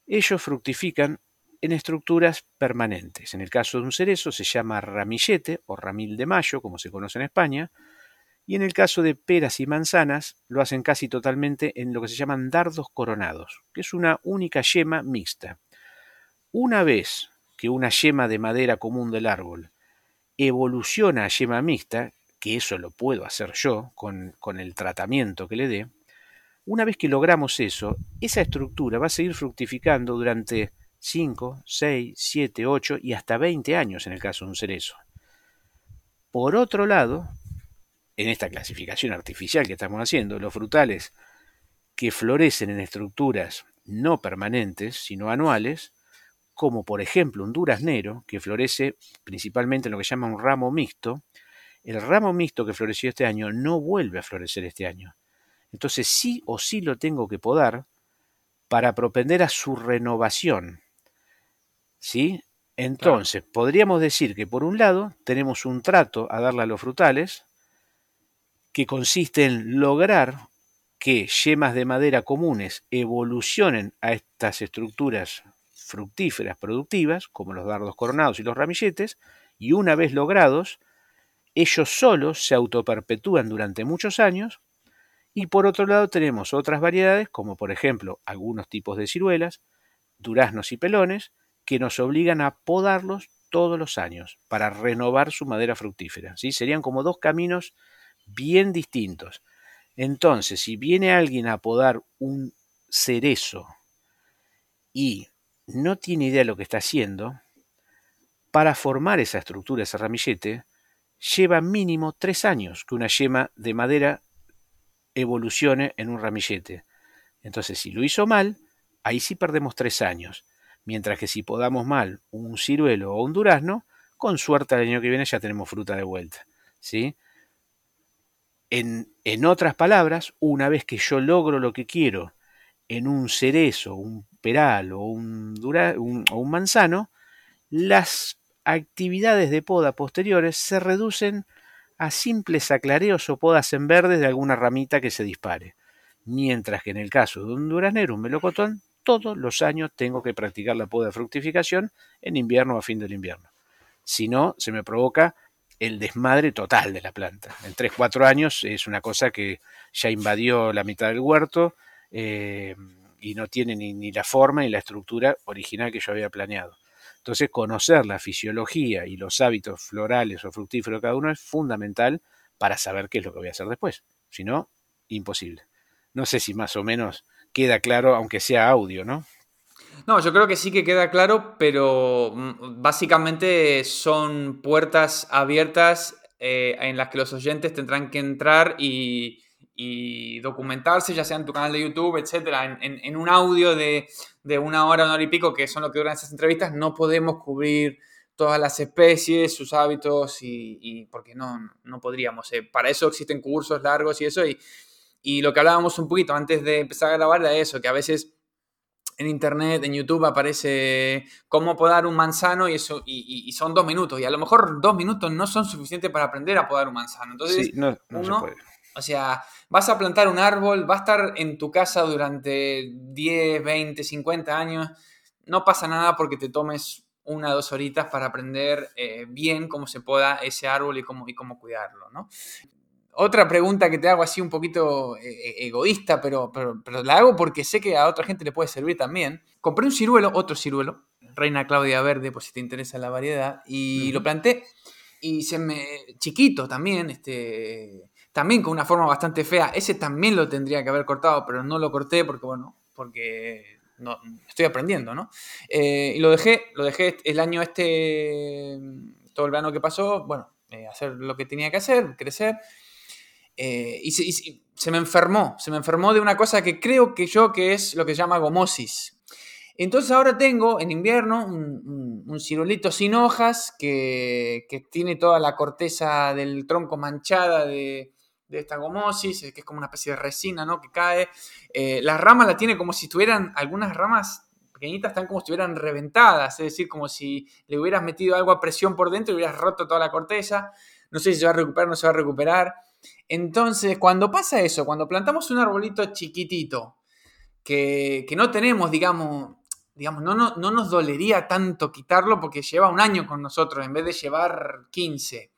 ellos fructifican en estructuras permanentes. En el caso de un cerezo se llama ramillete o ramil de mayo, como se conoce en España, y en el caso de peras y manzanas lo hacen casi totalmente en lo que se llaman dardos coronados, que es una única yema mixta. Una vez que una yema de madera común del árbol evoluciona a yema mixta, que eso lo puedo hacer yo con, con el tratamiento que le dé, una vez que logramos eso, esa estructura va a seguir fructificando durante 5, 6, 7, 8 y hasta 20 años en el caso de un cerezo. Por otro lado, en esta clasificación artificial que estamos haciendo, los frutales que florecen en estructuras no permanentes, sino anuales, como por ejemplo un duraznero, que florece principalmente en lo que llama un ramo mixto, el ramo mixto que floreció este año no vuelve a florecer este año. Entonces sí o sí lo tengo que podar para propender a su renovación. ¿Sí? Entonces, podríamos decir que por un lado tenemos un trato a darle a los frutales que consiste en lograr que yemas de madera comunes evolucionen a estas estructuras fructíferas productivas, como los dardos coronados y los ramilletes, y una vez logrados, ellos solos se autoperpetúan durante muchos años y por otro lado tenemos otras variedades como por ejemplo algunos tipos de ciruelas, duraznos y pelones que nos obligan a podarlos todos los años para renovar su madera fructífera. ¿sí? Serían como dos caminos bien distintos. Entonces, si viene alguien a podar un cerezo y no tiene idea de lo que está haciendo, para formar esa estructura, ese ramillete, lleva mínimo tres años que una yema de madera evolucione en un ramillete. Entonces, si lo hizo mal, ahí sí perdemos tres años. Mientras que si podamos mal un ciruelo o un durazno, con suerte el año que viene ya tenemos fruta de vuelta. ¿sí? En, en otras palabras, una vez que yo logro lo que quiero en un cerezo, un peral o un, o un manzano, las actividades de poda posteriores se reducen a simples aclareos o podas en verdes de alguna ramita que se dispare. Mientras que en el caso de un duraznero, un melocotón, todos los años tengo que practicar la poda de fructificación en invierno o a fin del invierno. Si no, se me provoca el desmadre total de la planta. En 3-4 años es una cosa que ya invadió la mitad del huerto eh, y no tiene ni la forma ni la estructura original que yo había planeado. Entonces, conocer la fisiología y los hábitos florales o fructíferos de cada uno es fundamental para saber qué es lo que voy a hacer después. Si no, imposible. No sé si más o menos queda claro, aunque sea audio, ¿no? No, yo creo que sí que queda claro, pero mm, básicamente son puertas abiertas eh, en las que los oyentes tendrán que entrar y, y documentarse, ya sea en tu canal de YouTube, etcétera, en, un audio de, una hora, una hora y pico, que son lo que duran esas entrevistas, no podemos cubrir todas las especies, sus hábitos, y, porque no, no podríamos. Eh. Para eso existen cursos largos y eso, y, Y lo que hablábamos un poquito antes de empezar a grabar era eso, que a veces en internet, en YouTube aparece cómo podar un manzano y eso y, son dos minutos. Y a lo mejor dos minutos no son suficientes para aprender a podar un manzano. Entonces, no, uno, o sea, vas a plantar un árbol, va a estar en tu casa durante 10, 20, 50 años. No pasa nada porque te tomes una o dos horitas para aprender eh, bien cómo se poda ese árbol y cómo, y cómo cuidarlo, ¿no? Otra pregunta que te hago así un poquito eh, eh, egoísta, pero, pero, la hago porque sé que a otra gente le puede servir también. Compré un ciruelo, otro ciruelo, Reina Claudia Verde, por si te interesa la variedad, y lo planté y se me... chiquito también, este... También con una forma bastante fea. Ese también lo tendría que haber cortado, pero no lo corté porque, bueno, porque no, estoy aprendiendo, ¿no? Eh, y lo dejé, lo dejé el año este, todo el verano que pasó, bueno, hacer lo que tenía que hacer, crecer. Eh, y, se, me enfermó, se me enfermó de una cosa que creo que yo que es lo que se llama gomosis. Entonces ahora tengo en invierno un, un, ciruelito sin hojas que, tiene toda la corteza del tronco manchada de, esta gomosis, que es como una especie de resina ¿no? que cae. Eh, las ramas la tiene como si estuvieran, algunas ramas pequeñitas están como si estuvieran reventadas, es decir, como si le hubieras metido algo a presión por dentro y hubieras roto toda la corteza. No sé si se va a recuperar o no se va a recuperar. Entonces, cuando pasa eso, cuando plantamos un arbolito chiquitito, que, no tenemos, digamos, digamos no, no, nos dolería tanto quitarlo porque lleva un año con nosotros en vez de llevar 15.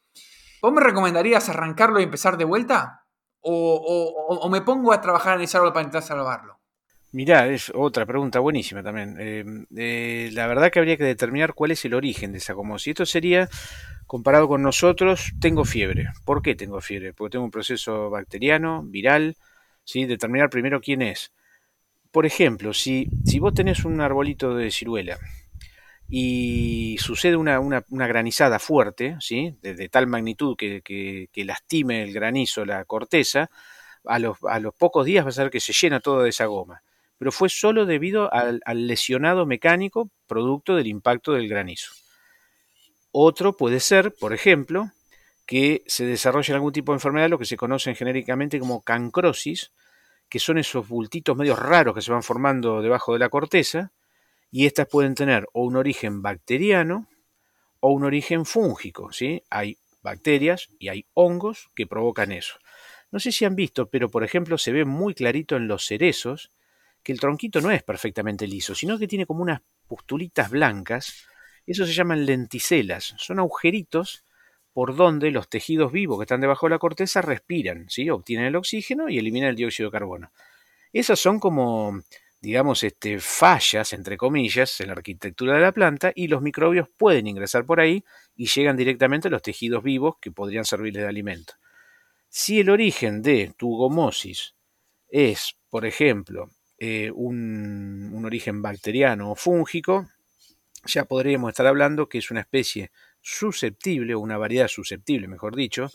¿Vos me recomendarías arrancarlo y empezar de vuelta? ¿O, me pongo a trabajar en ese árbol para intentar salvarlo? Mirá, es otra pregunta buenísima también. Eh, eh, la verdad que habría que determinar cuál es el origen de esa como si esto sería comparado con nosotros, tengo fiebre. ¿Por qué tengo fiebre? Porque tengo un proceso bacteriano, viral, ¿sí? Determinar primero quién es. Por ejemplo, si, si vos tenés un arbolito de ciruela y sucede una, granizada fuerte, ¿sí? De, tal magnitud que, lastime el granizo la corteza, a los, a los, pocos días vas a ver que se llena todo de esa goma. Pero fue solo debido al lesionado mecánico producto del impacto del granizo. Otro puede ser, por ejemplo, que se desarrolle algún tipo de enfermedad, lo que se conocen genéricamente como cancrosis, que son esos bultitos medios raros que se van formando debajo de la corteza, y estas pueden tener o un origen bacteriano o un origen fúngico, ¿sí? Hay bacterias y hay hongos que provocan eso. No sé si han visto, pero por ejemplo se ve muy clarito en los cerezos que el tronquito no es perfectamente liso, sino que tiene como unas pustulitas blancas eso se llaman lenticelas, son agujeritos por donde los tejidos vivos que están debajo de la corteza respiran, ¿sí? obtienen el oxígeno y eliminan el dióxido de carbono. Esas son como, digamos, este, fallas, entre comillas, en la arquitectura de la planta y los microbios pueden ingresar por ahí y llegan directamente a los tejidos vivos que podrían servirles de alimento. Si el origen de tu gomosis es, por ejemplo, eh, un origen bacteriano o fúngico, ya podríamos estar hablando que es una especie susceptible, o una variedad susceptible, mejor dicho,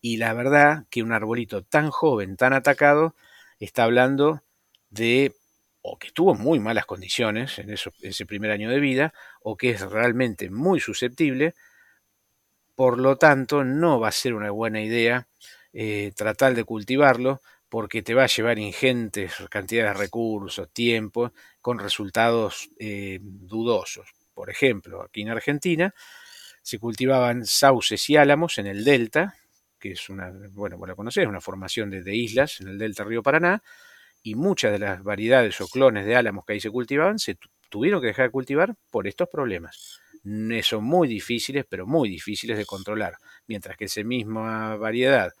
y la verdad que un arbolito tan joven, tan atacado, está hablando de o que tuvo muy malas condiciones en ese primer año de vida, o que es realmente muy susceptible, por lo tanto no va a ser una buena idea eh, tratar de cultivarlo porque te va a llevar ingentes cantidades de recursos, tiempo, con resultados eh, dudosos. Por ejemplo, aquí en Argentina se cultivaban sauces y álamos en el delta, que es una, bueno, vos la conocés, una formación de, islas en el delta río Paraná, y muchas de las variedades o clones de álamos que ahí se cultivaban se tuvieron que dejar de cultivar por estos problemas. Son muy difíciles, pero muy difíciles de controlar. Mientras que esa misma variedad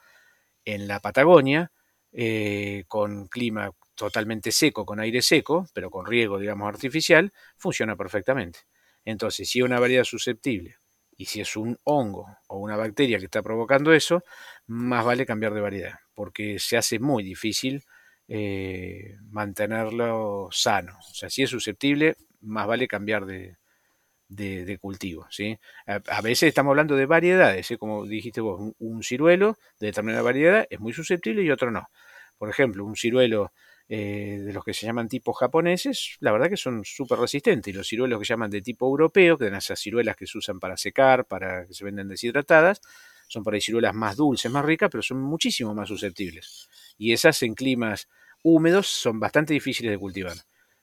en la Patagonia, eh, con clima totalmente seco, con aire seco, pero con riego, digamos, artificial, funciona perfectamente. Entonces, si una variedad susceptible y si es un hongo o una bacteria que está provocando eso, más vale cambiar de variedad, porque se hace muy difícil eh, mantenerlo sano. O sea, si es susceptible, más vale cambiar de, cultivo. ¿sí? A, veces estamos hablando de variedades, ¿eh? como dijiste vos, un, ciruelo de determinada variedad es muy susceptible y otro no. Por ejemplo, un ciruelo eh, de los que se llaman tipos japoneses, la verdad que son súper resistentes. Y los ciruelos que llaman de tipo europeo, que son esas ciruelas que se usan para secar, para que se venden deshidratadas, son por ahí ciruelas más dulces, más ricas, pero son muchísimo más susceptibles. Y esas en climas húmedos son bastante difíciles de cultivar.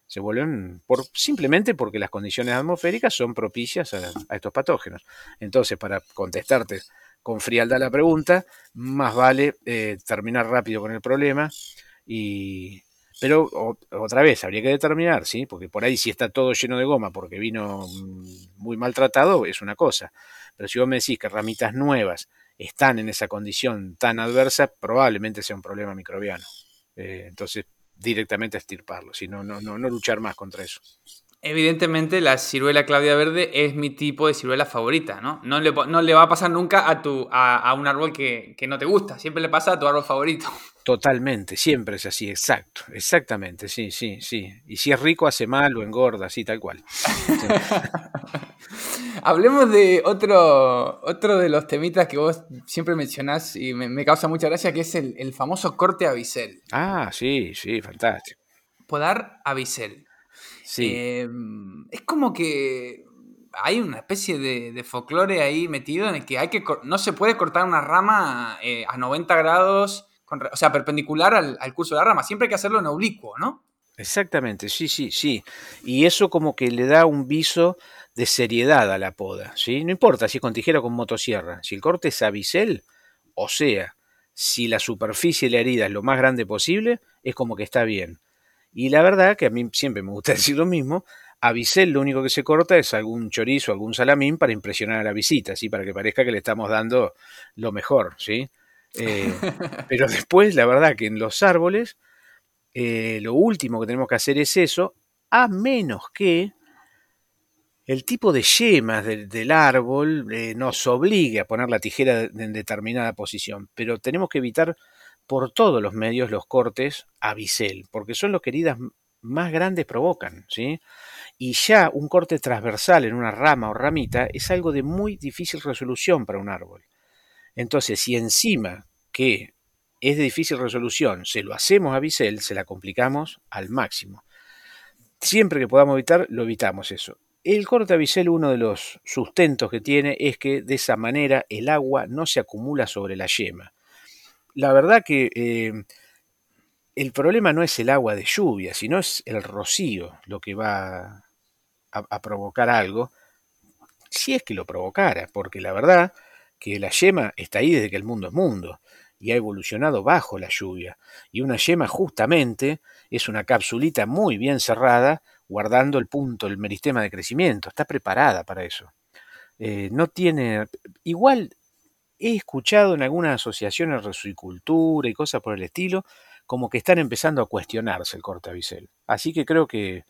Se vuelven por, simplemente porque las condiciones atmosféricas son propicias a, estos patógenos. Entonces, para contestarte con frialdad la pregunta, más vale eh, terminar rápido con el problema y, pero otra vez, habría que determinar, ¿sí? Porque por ahí si está todo lleno de goma porque vino mm, muy maltratado, es una cosa. Pero si vos me decís que ramitas nuevas están en esa condición tan adversa, probablemente sea un problema microbiano. Eh, entonces, directamente estirparlo, si no, no, no, luchar más contra eso. Evidentemente la ciruela Claudia Verde es mi tipo de ciruela favorita, ¿no? No le, no le va a pasar nunca a, tu, a, un árbol que, que, no te gusta, siempre le pasa a tu árbol favorito. Totalmente, siempre es así, exacto, exactamente, sí, sí, sí. Y si es rico hace mal o engorda, así, tal cual. Hablemos de otro, otro de los temitas que vos siempre mencionás y me, causa mucha gracia, que es el, el famoso corte a bisel. Ah, sí, sí, fantástico. Podar a bisel. Em, es como que hay una especie de, folclore ahí metido en el que hay que no se puede cortar una rama eh, a 90 grados, o sea, perpendicular al, curso de la rama. Siempre hay que hacerlo en oblicuo, ¿no? Exactamente, sí, sí, sí. Y eso como que le da un viso de seriedad a la poda, ¿sí? No importa si es con tijera o con motosierra. Si el corte es a bisel, o sea, si la superficie de la herida es lo más grande posible, es como que está bien. Y la verdad que a mí siempre me gusta decir lo mismo, a Bisel lo único que se corta es algún chorizo, algún salamín para impresionar a la visita, ¿sí? para que parezca que le estamos dando lo mejor. ¿sí? Eh, pero después, la verdad que en los árboles, eh, lo último que tenemos que hacer es eso, a menos que el tipo de yemas del, árbol eh, nos obligue a poner la tijera en determinada posición, pero tenemos que evitar por todos los medios los cortes a bisel, porque son los que heridas más grandes provocan, ¿sí? Y ya un corte transversal en una rama o ramita es algo de muy difícil resolución para un árbol. Entonces, si encima que es de difícil resolución se lo hacemos a bisel, se la complicamos al máximo. Siempre que podamos evitar, lo evitamos eso. El bisel, uno de los sustentos que tiene es que de esa manera el agua no se acumula sobre la yema la verdad que eh, el problema no es el agua de lluvia, sino es el rocío lo que va a, provocar algo, si es que lo provocara, porque la verdad que la yema está ahí desde que el mundo es mundo y ha evolucionado bajo la lluvia. Y una yema justamente es una capsulita muy bien cerrada, guardando el punto, el meristema de crecimiento. Está preparada para eso. Eh, no tiene. Igual he escuchado en algunas asociaciones de resicultura y cosas por el estilo, como que están empezando a cuestionarse el bisel. Así que creo que,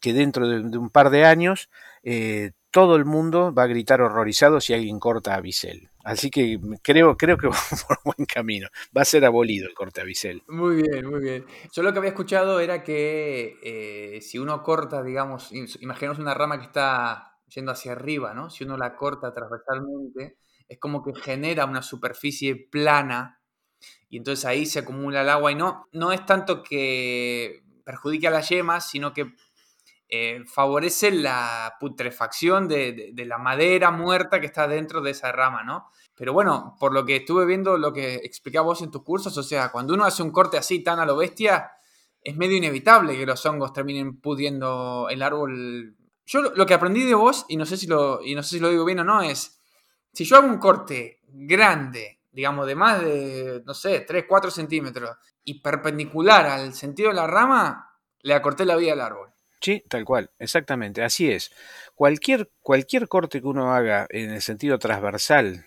que dentro de, un par de años eh, todo el mundo va a gritar horrorizado si alguien corta a bisel. Así que creo, creo que va por buen camino. Va a ser abolido el corte a bisel. Muy bien, muy bien. Yo lo que había escuchado era que eh, si uno corta, digamos, imaginemos una rama que está yendo hacia arriba, ¿no? Si uno la corta transversalmente, es como que genera una superficie plana y entonces ahí se acumula el agua y no, no es tanto que perjudique a las yemas, sino que eh, favorece la putrefacción de, la madera muerta que está dentro de esa rama, ¿no? Pero bueno, por lo que estuve viendo, lo que explicabas vos en tus cursos, o sea, cuando uno hace un corte así tan a lo bestia, es medio inevitable que los hongos terminen pudiendo el árbol. Yo lo que aprendí de vos, y no sé si lo, y no sé si lo digo bien o no, es si yo hago un corte grande, digamos, de más de, no sé, 3, 4 centímetros, y perpendicular al sentido de la rama, le acorté la vida al árbol. Sí, tal cual, exactamente, así es. Cualquier, cualquier corte que uno haga en el sentido transversal,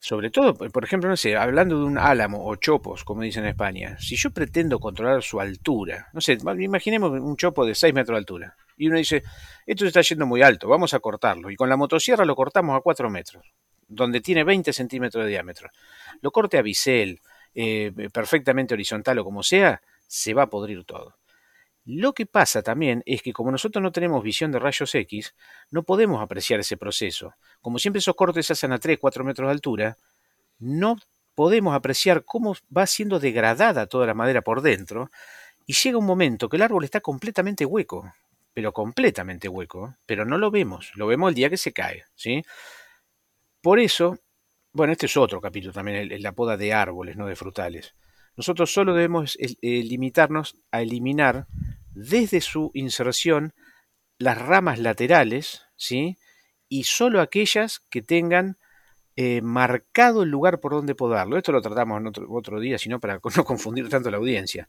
sobre todo, por ejemplo, no sé, hablando de un álamo o chopos, como dicen en España, si yo pretendo controlar su altura, no sé, imaginemos un chopo de 6 metros de altura, y uno dice, esto se está yendo muy alto, vamos a cortarlo. Y con la motosierra lo cortamos a 4 metros, donde tiene 20 centímetros de diámetro. Lo corte a bisel, eh, perfectamente horizontal o como sea, se va a podrir todo. Lo que pasa también es que como nosotros no tenemos visión de rayos X, no podemos apreciar ese proceso. Como siempre esos cortes se hacen a 3, 4 metros de altura, no podemos apreciar cómo va siendo degradada toda la madera por dentro y llega un momento que el árbol está completamente hueco pero completamente hueco, pero no lo vemos, lo vemos el día que se cae, ¿sí? Por eso, bueno, este es otro capítulo también, la poda de árboles, no de frutales. Nosotros solo debemos eh, limitarnos a eliminar desde su inserción las ramas laterales, ¿sí? Y solo aquellas que tengan eh, marcado el lugar por donde podarlo. Esto lo tratamos en otro, día, sino para no confundir tanto la audiencia.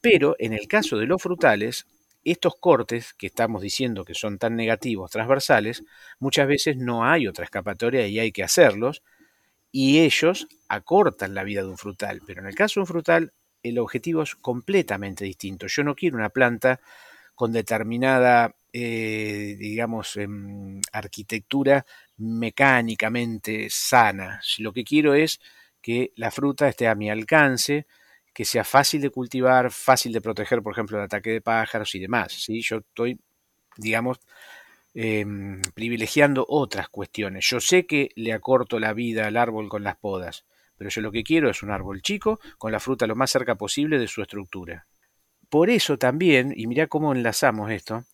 Pero en el caso de los frutales, estos cortes que estamos diciendo que son tan negativos, transversales, muchas veces no hay otra escapatoria y hay que hacerlos, y ellos acortan la vida de un frutal. Pero en el caso de un frutal, el objetivo es completamente distinto. Yo no quiero una planta con determinada, eh, digamos, em, arquitectura mecánicamente sana. Lo que quiero es que la fruta esté a mi alcance, que sea fácil de cultivar, fácil de proteger, por ejemplo, el ataque de pájaros y demás. ¿sí? Yo estoy, digamos, em, privilegiando otras cuestiones. Yo sé que le acorto la vida al árbol con las podas, pero yo lo que quiero es un árbol chico con la fruta lo más cerca posible de su estructura. Por eso también, y mira cómo enlazamos esto,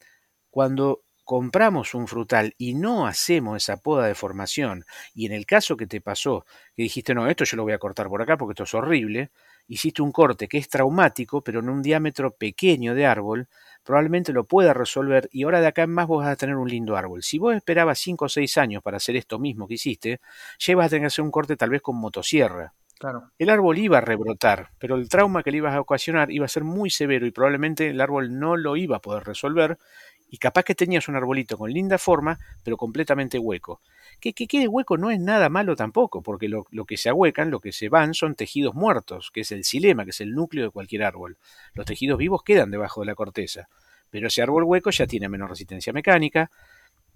cuando compramos un frutal y no hacemos esa poda de formación, y en el caso que te pasó, que dijiste, no, esto yo lo voy a cortar por acá porque esto es horrible, hiciste un corte que es traumático, pero en un diámetro pequeño de árbol, probablemente lo pueda resolver y ahora de acá en más vos vas a tener un lindo árbol. Si vos esperabas 5 o 6 años para hacer esto mismo que hiciste, ya ibas a tener que hacer un corte tal vez con motosierra. Claro. El árbol iba a rebrotar, pero el trauma que le ibas a ocasionar iba a ser muy severo y probablemente el árbol no lo iba a poder resolver y capaz que tenías un arbolito con linda forma, pero completamente hueco. Que, que quede hueco no es nada malo tampoco, porque lo, lo, que se ahuecan, lo que se van son tejidos muertos, que es el xilema, que es el núcleo de cualquier árbol. Los tejidos vivos quedan debajo de la corteza, pero ese árbol hueco ya tiene menos resistencia mecánica,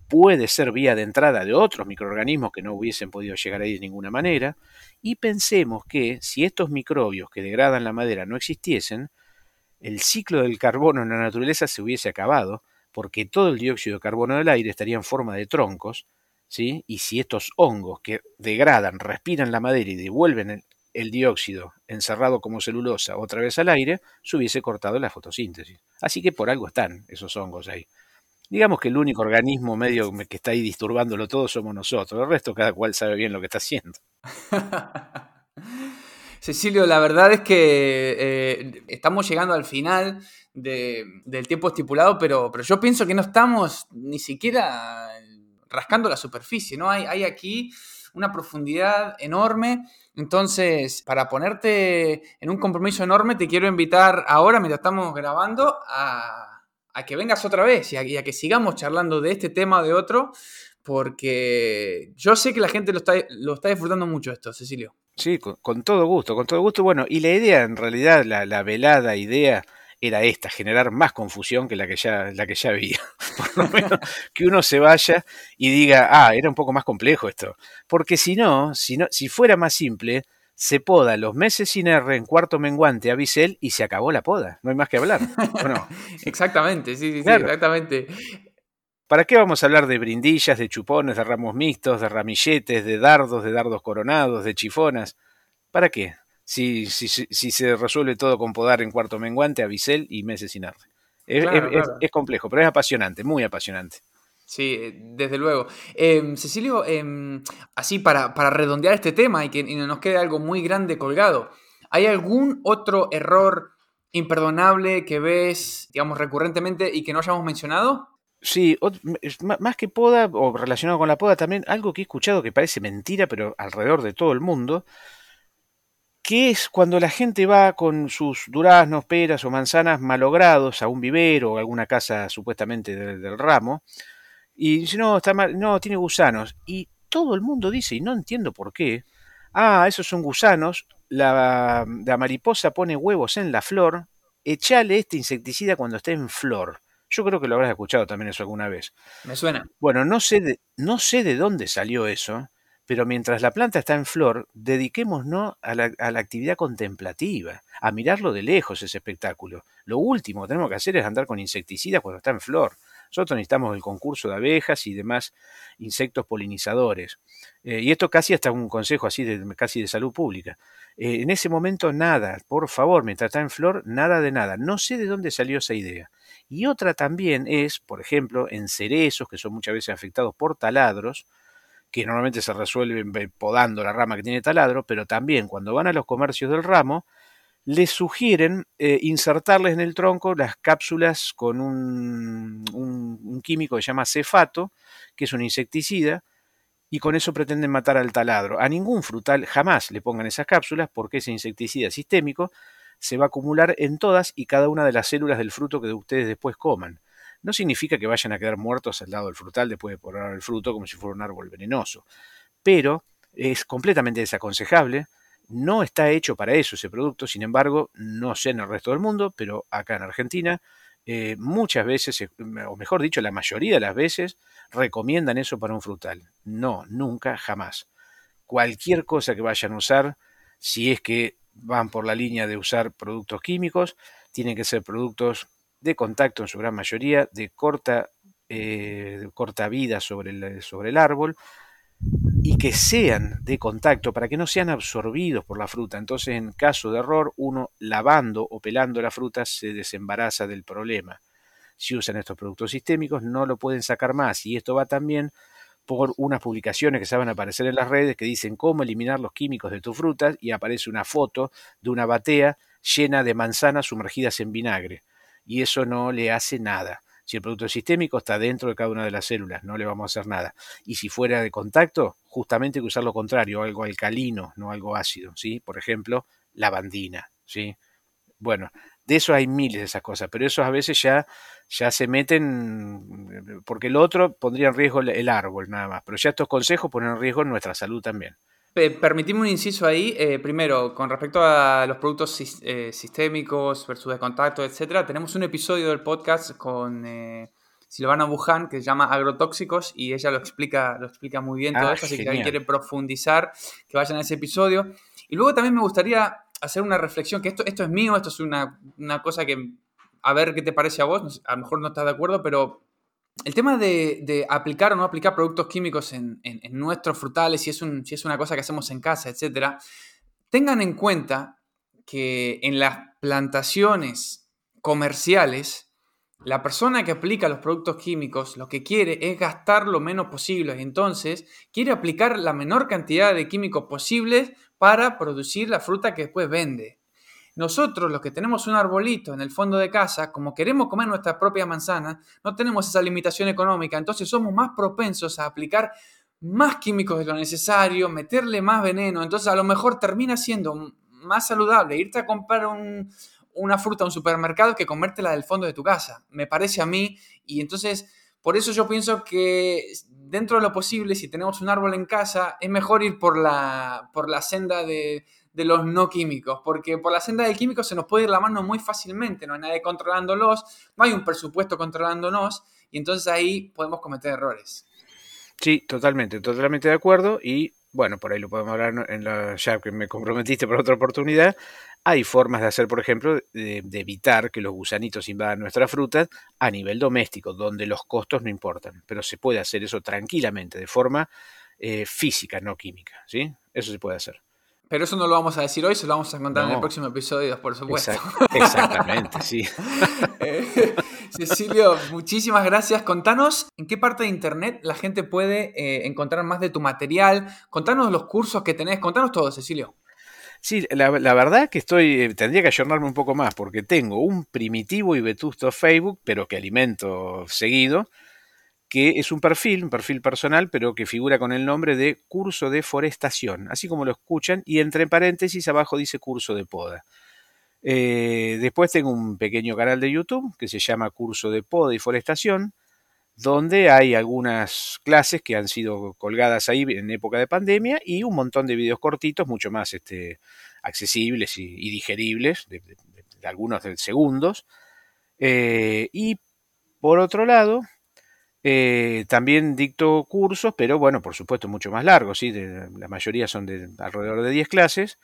puede ser vía de entrada de otros microorganismos que no hubiesen podido llegar ahí de ninguna manera, y pensemos que si estos microbios que degradan la madera no existiesen, el ciclo del carbono en la naturaleza se hubiese acabado, porque todo el dióxido de carbono del aire estaría en forma de troncos, ¿sí? y si estos hongos que degradan, respiran la madera y devuelven el, el dióxido encerrado como celulosa otra vez al aire, se hubiese cortado la fotosíntesis. Así que por algo están esos hongos ahí. Digamos que el único organismo medio que está ahí disturbándolo todo somos nosotros. El resto cada cual sabe bien lo que está haciendo. Cecilio, la verdad es que eh, estamos llegando al final del tiempo estipulado, pero, pero yo pienso que no estamos ni siquiera rascando la superficie, ¿no? Hay, hay aquí una profundidad enorme. Entonces, para ponerte en un compromiso enorme, te quiero invitar ahora, mientras estamos grabando, a, a que vengas otra vez y a, y a, que sigamos charlando de este tema o de otro, porque yo sé que la gente lo está, lo está disfrutando mucho esto, Cecilio. Sí, con, con, todo gusto, con todo gusto. Bueno, y la idea, en realidad, la, la velada idea era esta, generar más confusión que la que ya, la que ya había. Por lo menos que uno se vaya y diga, ah, era un poco más complejo esto. Porque si no, si, no, si fuera más simple, se poda los meses sin R en cuarto menguante a Bisel y se acabó la poda. No hay más que hablar. no? exactamente, sí, sí, claro. sí, exactamente. ¿Para qué vamos a hablar de brindillas, de chupones, de ramos mixtos, de ramilletes, de dardos, de dardos coronados, de chifonas? ¿Para qué? Si, si, si se resuelve todo con podar en cuarto menguante, a Bisel y meses sin arte. Es, claro, es, claro. es, complejo, pero es apasionante, muy apasionante. Sí, desde luego. Eh, Cecilio, eh, así para, para, redondear este tema y que y no nos quede algo muy grande colgado, ¿hay algún otro error imperdonable que ves, digamos, recurrentemente y que no hayamos mencionado? Sí, más que poda o relacionado con la poda también, algo que he escuchado que parece mentira, pero alrededor de todo el mundo, que es cuando la gente va con sus duraznos, peras o manzanas malogrados a un vivero o alguna casa supuestamente del, del ramo, y dice, no, está mal, no, tiene gusanos. Y todo el mundo dice, y no entiendo por qué, ah, esos son gusanos, la, la mariposa pone huevos en la flor, echale este insecticida cuando esté en flor. Yo creo que lo habrás escuchado también eso alguna vez. Me suena. Bueno, no sé de, no sé de dónde salió eso, pero mientras la planta está en flor, dediquémonos a la, a la actividad contemplativa, a mirarlo de lejos ese espectáculo. Lo último que tenemos que hacer es andar con insecticidas cuando está en flor. Nosotros necesitamos el concurso de abejas y demás insectos polinizadores. Eh, y esto casi hasta un consejo así de, casi de salud pública. Eh, en ese momento nada, por favor, mientras está en flor, nada de nada. No sé de dónde salió esa idea. Y otra también es, por ejemplo, en cerezos, que son muchas veces afectados por taladros, que normalmente se resuelven podando la rama que tiene taladro, pero también cuando van a los comercios del ramo, les sugieren eh, insertarles en el tronco las cápsulas con un, un, químico que se llama cefato, que es un insecticida, y con eso pretenden matar al taladro. A ningún frutal jamás le pongan esas cápsulas porque ese insecticida sistémico se va a acumular en todas y cada una de las células del fruto que ustedes después coman. No significa que vayan a quedar muertos al lado del frutal después de poner el fruto como si fuera un árbol venenoso, pero es completamente desaconsejable no está hecho para eso ese producto, sin embargo, no sé en el resto del mundo, pero acá en Argentina eh, muchas veces, eh, o mejor dicho, la mayoría de las veces, recomiendan eso para un frutal. No, nunca, jamás. Cualquier cosa que vayan a usar, si es que van por la línea de usar productos químicos, tienen que ser productos de contacto en su gran mayoría, de corta, eh, vida sobre el árbol, y que sean de contacto para que no sean absorbidos por la fruta. Entonces, en caso de error, uno lavando o pelando la fruta se desembaraza del problema. Si usan estos productos sistémicos, no lo pueden sacar más. Y esto va también por unas publicaciones que se van a aparecer en las redes que dicen cómo eliminar los químicos de tus frutas y aparece una foto de una batea llena de manzanas sumergidas en vinagre. Y eso no le hace nada. Si el producto sistémico está dentro de cada una de las células, no le vamos a hacer nada. Y si fuera de contacto, justamente hay que usar lo contrario, algo alcalino, no algo ácido, ¿sí? Por ejemplo, lavandina, ¿sí? Bueno, de eso hay miles de esas cosas, pero esos a veces ya, ya se meten, porque el otro pondría en riesgo el árbol nada más, pero ya estos consejos ponen en riesgo nuestra salud también. Permitime un inciso ahí. Eh, primero, con respecto a los productos eh, sistémicos versus de contacto, etcétera, tenemos un episodio del podcast con eh, Silvana Buján que se llama Agrotóxicos y ella lo explica, lo explica muy bien todo ah, esto. Así que alguien quiere profundizar, que vayan a ese episodio. Y luego también me gustaría hacer una reflexión, que esto, esto es mío, esto es una, una cosa que, a ver qué te parece a vos, a lo mejor no estás de acuerdo, pero el tema de, aplicar o no aplicar productos químicos en, nuestros frutales, si es, si es una cosa que hacemos en casa, etc., tengan en cuenta que en las plantaciones comerciales, la persona que aplica los productos químicos lo que quiere es gastar lo menos posible. Entonces, quiere aplicar la menor cantidad de químicos posibles para producir la fruta que después vende. Nosotros, los que tenemos un arbolito en el fondo de casa, como queremos comer nuestra propia manzana, no tenemos esa limitación económica, entonces somos más propensos a aplicar más químicos de lo necesario, meterle más veneno, entonces a lo mejor termina siendo más saludable irte a comprar una fruta a un supermercado que comértela del fondo de tu casa, me parece a mí, y entonces por eso yo pienso que dentro de lo posible, si tenemos un árbol en casa, es mejor ir por la, por la senda de, de los no químicos, porque por la senda de químicos se nos puede ir la mano muy fácilmente, no hay nadie controlándolos, no hay un presupuesto controlándonos y entonces ahí podemos cometer errores. Sí, totalmente, totalmente de acuerdo y bueno, por ahí lo podemos hablar en la, ya que me comprometiste por otra oportunidad. Hay formas de hacer, por ejemplo, de, evitar que los gusanitos invadan nuestras frutas a nivel doméstico, donde los costos no importan, pero se puede hacer eso tranquilamente, de forma eh, física, no química, ¿sí? Eso se puede hacer. Pero eso no lo vamos a decir hoy, se lo vamos a contar en el próximo episodio, por supuesto. exactamente, sí. Eh, Cecilio, muchísimas gracias. Contanos en qué parte de internet la gente puede eh, encontrar más de tu material. Contanos los cursos que tenés, contanos todo, Cecilio. Sí, la, verdad que estoy, eh, tendría que ayornarme un poco más porque tengo un primitivo y vetusto Facebook, pero que alimento seguido, que es un perfil, un perfil personal, pero que figura con el nombre de curso de forestación, así como lo escuchan, y entre paréntesis abajo dice curso de poda. Eh, después tengo un pequeño canal de YouTube que se llama Curso de Poda y Forestación, donde hay algunas clases que han sido colgadas ahí en época de pandemia y un montón de videos cortitos, mucho más este, accesibles y, digeribles, de, algunos de segundos. Eh, y por otro lado, eh, también dicto cursos, pero bueno, por supuesto mucho más largos, ¿sí? la mayoría son de alrededor de 10 clases,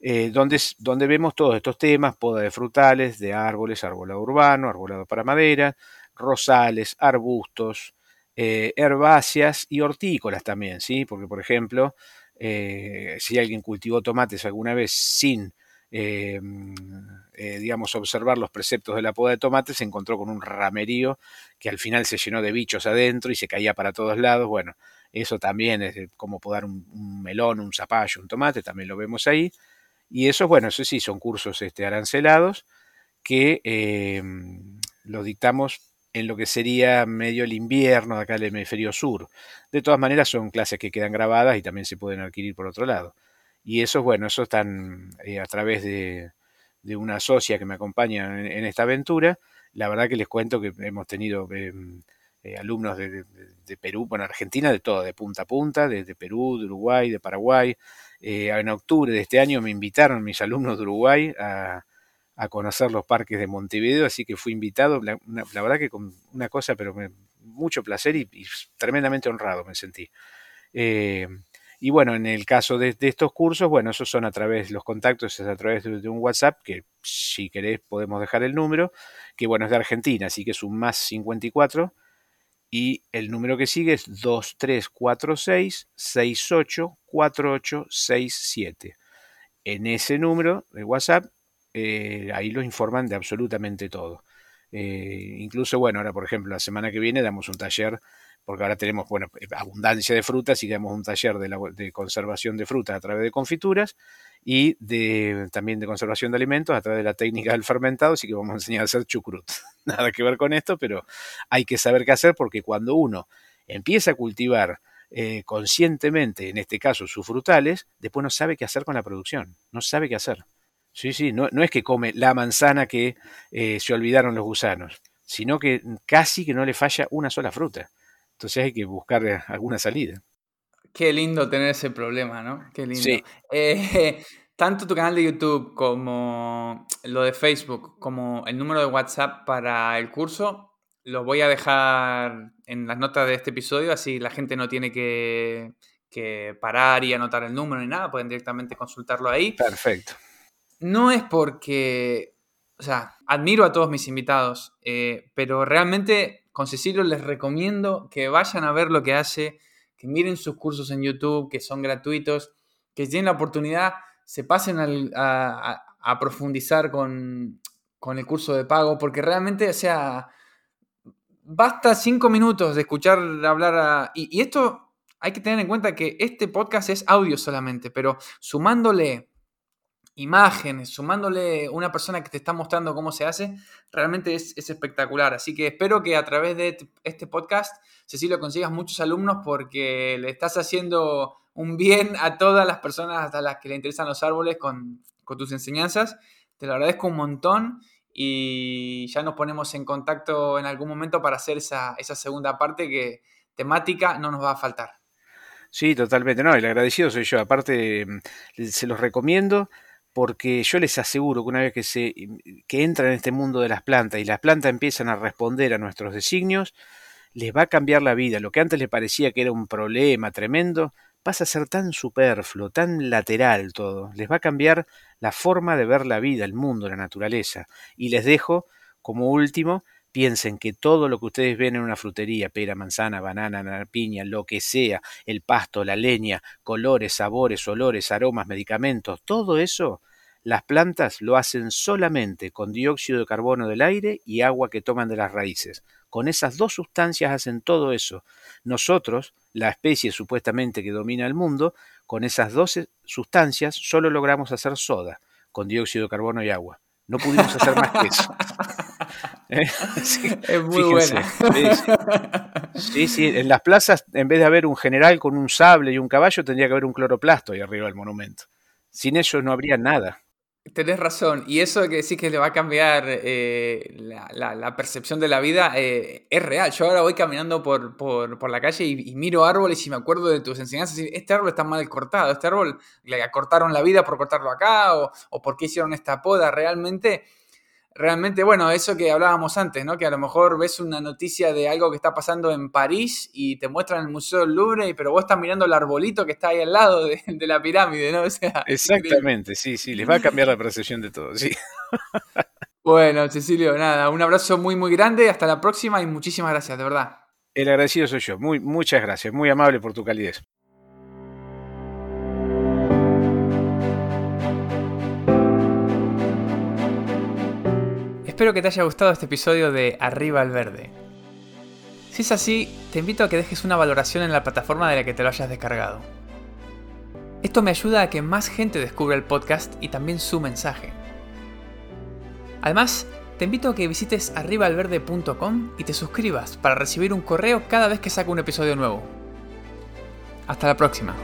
eh, donde, donde vemos todos estos temas, poda de frutales, de árboles, arbolado urbano, arbolado para madera, rosales, arbustos, eh, herbáceas y hortícolas también, ¿sí? Porque, por ejemplo, si alguien cultivó tomates alguna vez sin eh, eh, digamos, observar los preceptos de la poda de tomate, se encontró con un ramerío que al final se llenó de bichos adentro y se caía para todos lados. Bueno, eso también es como podar un, melón, un zapallo, un tomate, también lo vemos ahí. Y esos, bueno, eso sí, son cursos este, arancelados que eh, los dictamos en lo que sería medio el invierno de acá del hemisferio sur. De todas maneras, son clases que quedan grabadas y también se pueden adquirir por otro lado. Y eso, bueno, eso están eh, a través de, una socia que me acompaña en, esta aventura. La verdad que les cuento que hemos tenido em, eh, alumnos de, Perú, bueno, Argentina, de todo, de punta a punta, de, Perú, de Uruguay, de Paraguay. Eh, en octubre de este año me invitaron mis alumnos de Uruguay a, conocer los parques de Montevideo, así que fui invitado, la, verdad que con una cosa, pero me, mucho placer y, tremendamente honrado me sentí. Y bueno, en el caso de, estos cursos, bueno, esos son a través, los contactos es a través de, un WhatsApp, que si querés podemos dejar el número, que bueno, es de Argentina, así que es un más 54. Y el número que sigue es 2346 684867. En ese número de WhatsApp, eh, ahí los informan de absolutamente todo. Eh, incluso, bueno, ahora por ejemplo, la semana que viene damos un taller porque ahora tenemos bueno, abundancia de frutas y tenemos un taller de, conservación de frutas a través de confituras y de, también de conservación de alimentos a través de la técnica del fermentado, así que vamos a enseñar a hacer chucrut. Nada que ver con esto, pero hay que saber qué hacer porque cuando uno empieza a cultivar eh, conscientemente, en este caso sus frutales, después no sabe qué hacer con la producción, no sabe qué hacer. Sí, sí, no, no es que come la manzana que eh, se olvidaron los gusanos, sino que casi que no le falla una sola fruta. Entonces hay que buscar eh, alguna salida. Qué lindo tener ese problema, ¿no? Qué lindo. Sí. Eh, tanto tu canal de YouTube como lo de Facebook, como el número de WhatsApp para el curso, los voy a dejar en las notas de este episodio, así la gente no tiene que, parar y anotar el número ni nada, pueden directamente consultarlo ahí. Perfecto. No es porque, o sea, admiro a todos mis invitados, eh, pero realmente con Cecilio les recomiendo que vayan a ver lo que hace, que miren sus cursos en YouTube, que son gratuitos, que tienen la oportunidad, se pasen a, profundizar con, el curso de pago, porque realmente, o sea, basta cinco minutos de escuchar hablar a... Y esto hay que tener en cuenta que este podcast es audio solamente, pero sumándole imágenes, sumándole una persona que te está mostrando cómo se hace, realmente es, espectacular. Así que espero que a través de este podcast, Cecilio, consigas muchos alumnos porque le estás haciendo un bien a todas las personas a las que le interesan los árboles con, tus enseñanzas. Te lo agradezco un montón y ya nos ponemos en contacto en algún momento para hacer esa, esa segunda parte que temática no nos va a faltar. Sí, totalmente. No, el agradecido soy yo. Aparte, mm, se los recomiendo porque yo les aseguro que una vez que, se, que entran en este mundo de las plantas y las plantas empiezan a responder a nuestros designios, les va a cambiar la vida. Lo que antes les parecía que era un problema tremendo, pasa a ser tan superfluo, tan lateral todo. Les va a cambiar la forma de ver la vida, el mundo, la naturaleza. Y les dejo, como último, piensen que todo lo que ustedes ven en una frutería, pera, manzana, banana, piña, lo que sea, el pasto, la leña, colores, sabores, olores, aromas, medicamentos, todo eso las plantas lo hacen solamente con dióxido de carbono del aire y agua que toman de las raíces. Con esas dos sustancias hacen todo eso. Nosotros, la especie supuestamente que domina el mundo, con esas dos sustancias solo logramos hacer soda, con dióxido de carbono y agua. No pudimos hacer más que eso. Es muy buena. Sí, sí, en las plazas, en vez de haber un general con un sable y un caballo, tendría que haber un cloroplasto ahí arriba del monumento. Sin ellos no habría nada. Tenés razón, y eso de que decís que le va a cambiar eh, la, percepción de la vida eh, es real. Yo ahora voy caminando por, por, la calle y, miro árboles y me acuerdo de tus enseñanzas. Este árbol está mal cortado, este árbol le cortaron la vida por cortarlo acá o, o por qué hicieron esta poda. Realmente realmente, bueno, eso que hablábamos antes, ¿no? Que a lo mejor ves una noticia de algo que está pasando en París y te muestran el Museo del Louvre, pero vos estás mirando el arbolito que está ahí al lado de, la pirámide, ¿no? Exactamente, sí, sí, les va a cambiar la percepción de todo, sí. Bueno, Cecilio, nada, un abrazo muy, muy grande, hasta la próxima y muchísimas gracias, de verdad. El agradecido soy yo, muy, muchas gracias, muy amable por tu calidez. Espero que te haya gustado este episodio de Arriba al Verde. Si es así, te invito a que dejes una valoración en la plataforma de la que te lo hayas descargado. Esto me ayuda a que más gente descubra el podcast y también su mensaje. Además, te invito a que visites arribaalverde.com y te suscribas para recibir un correo cada vez que saco un episodio nuevo. Hasta la próxima.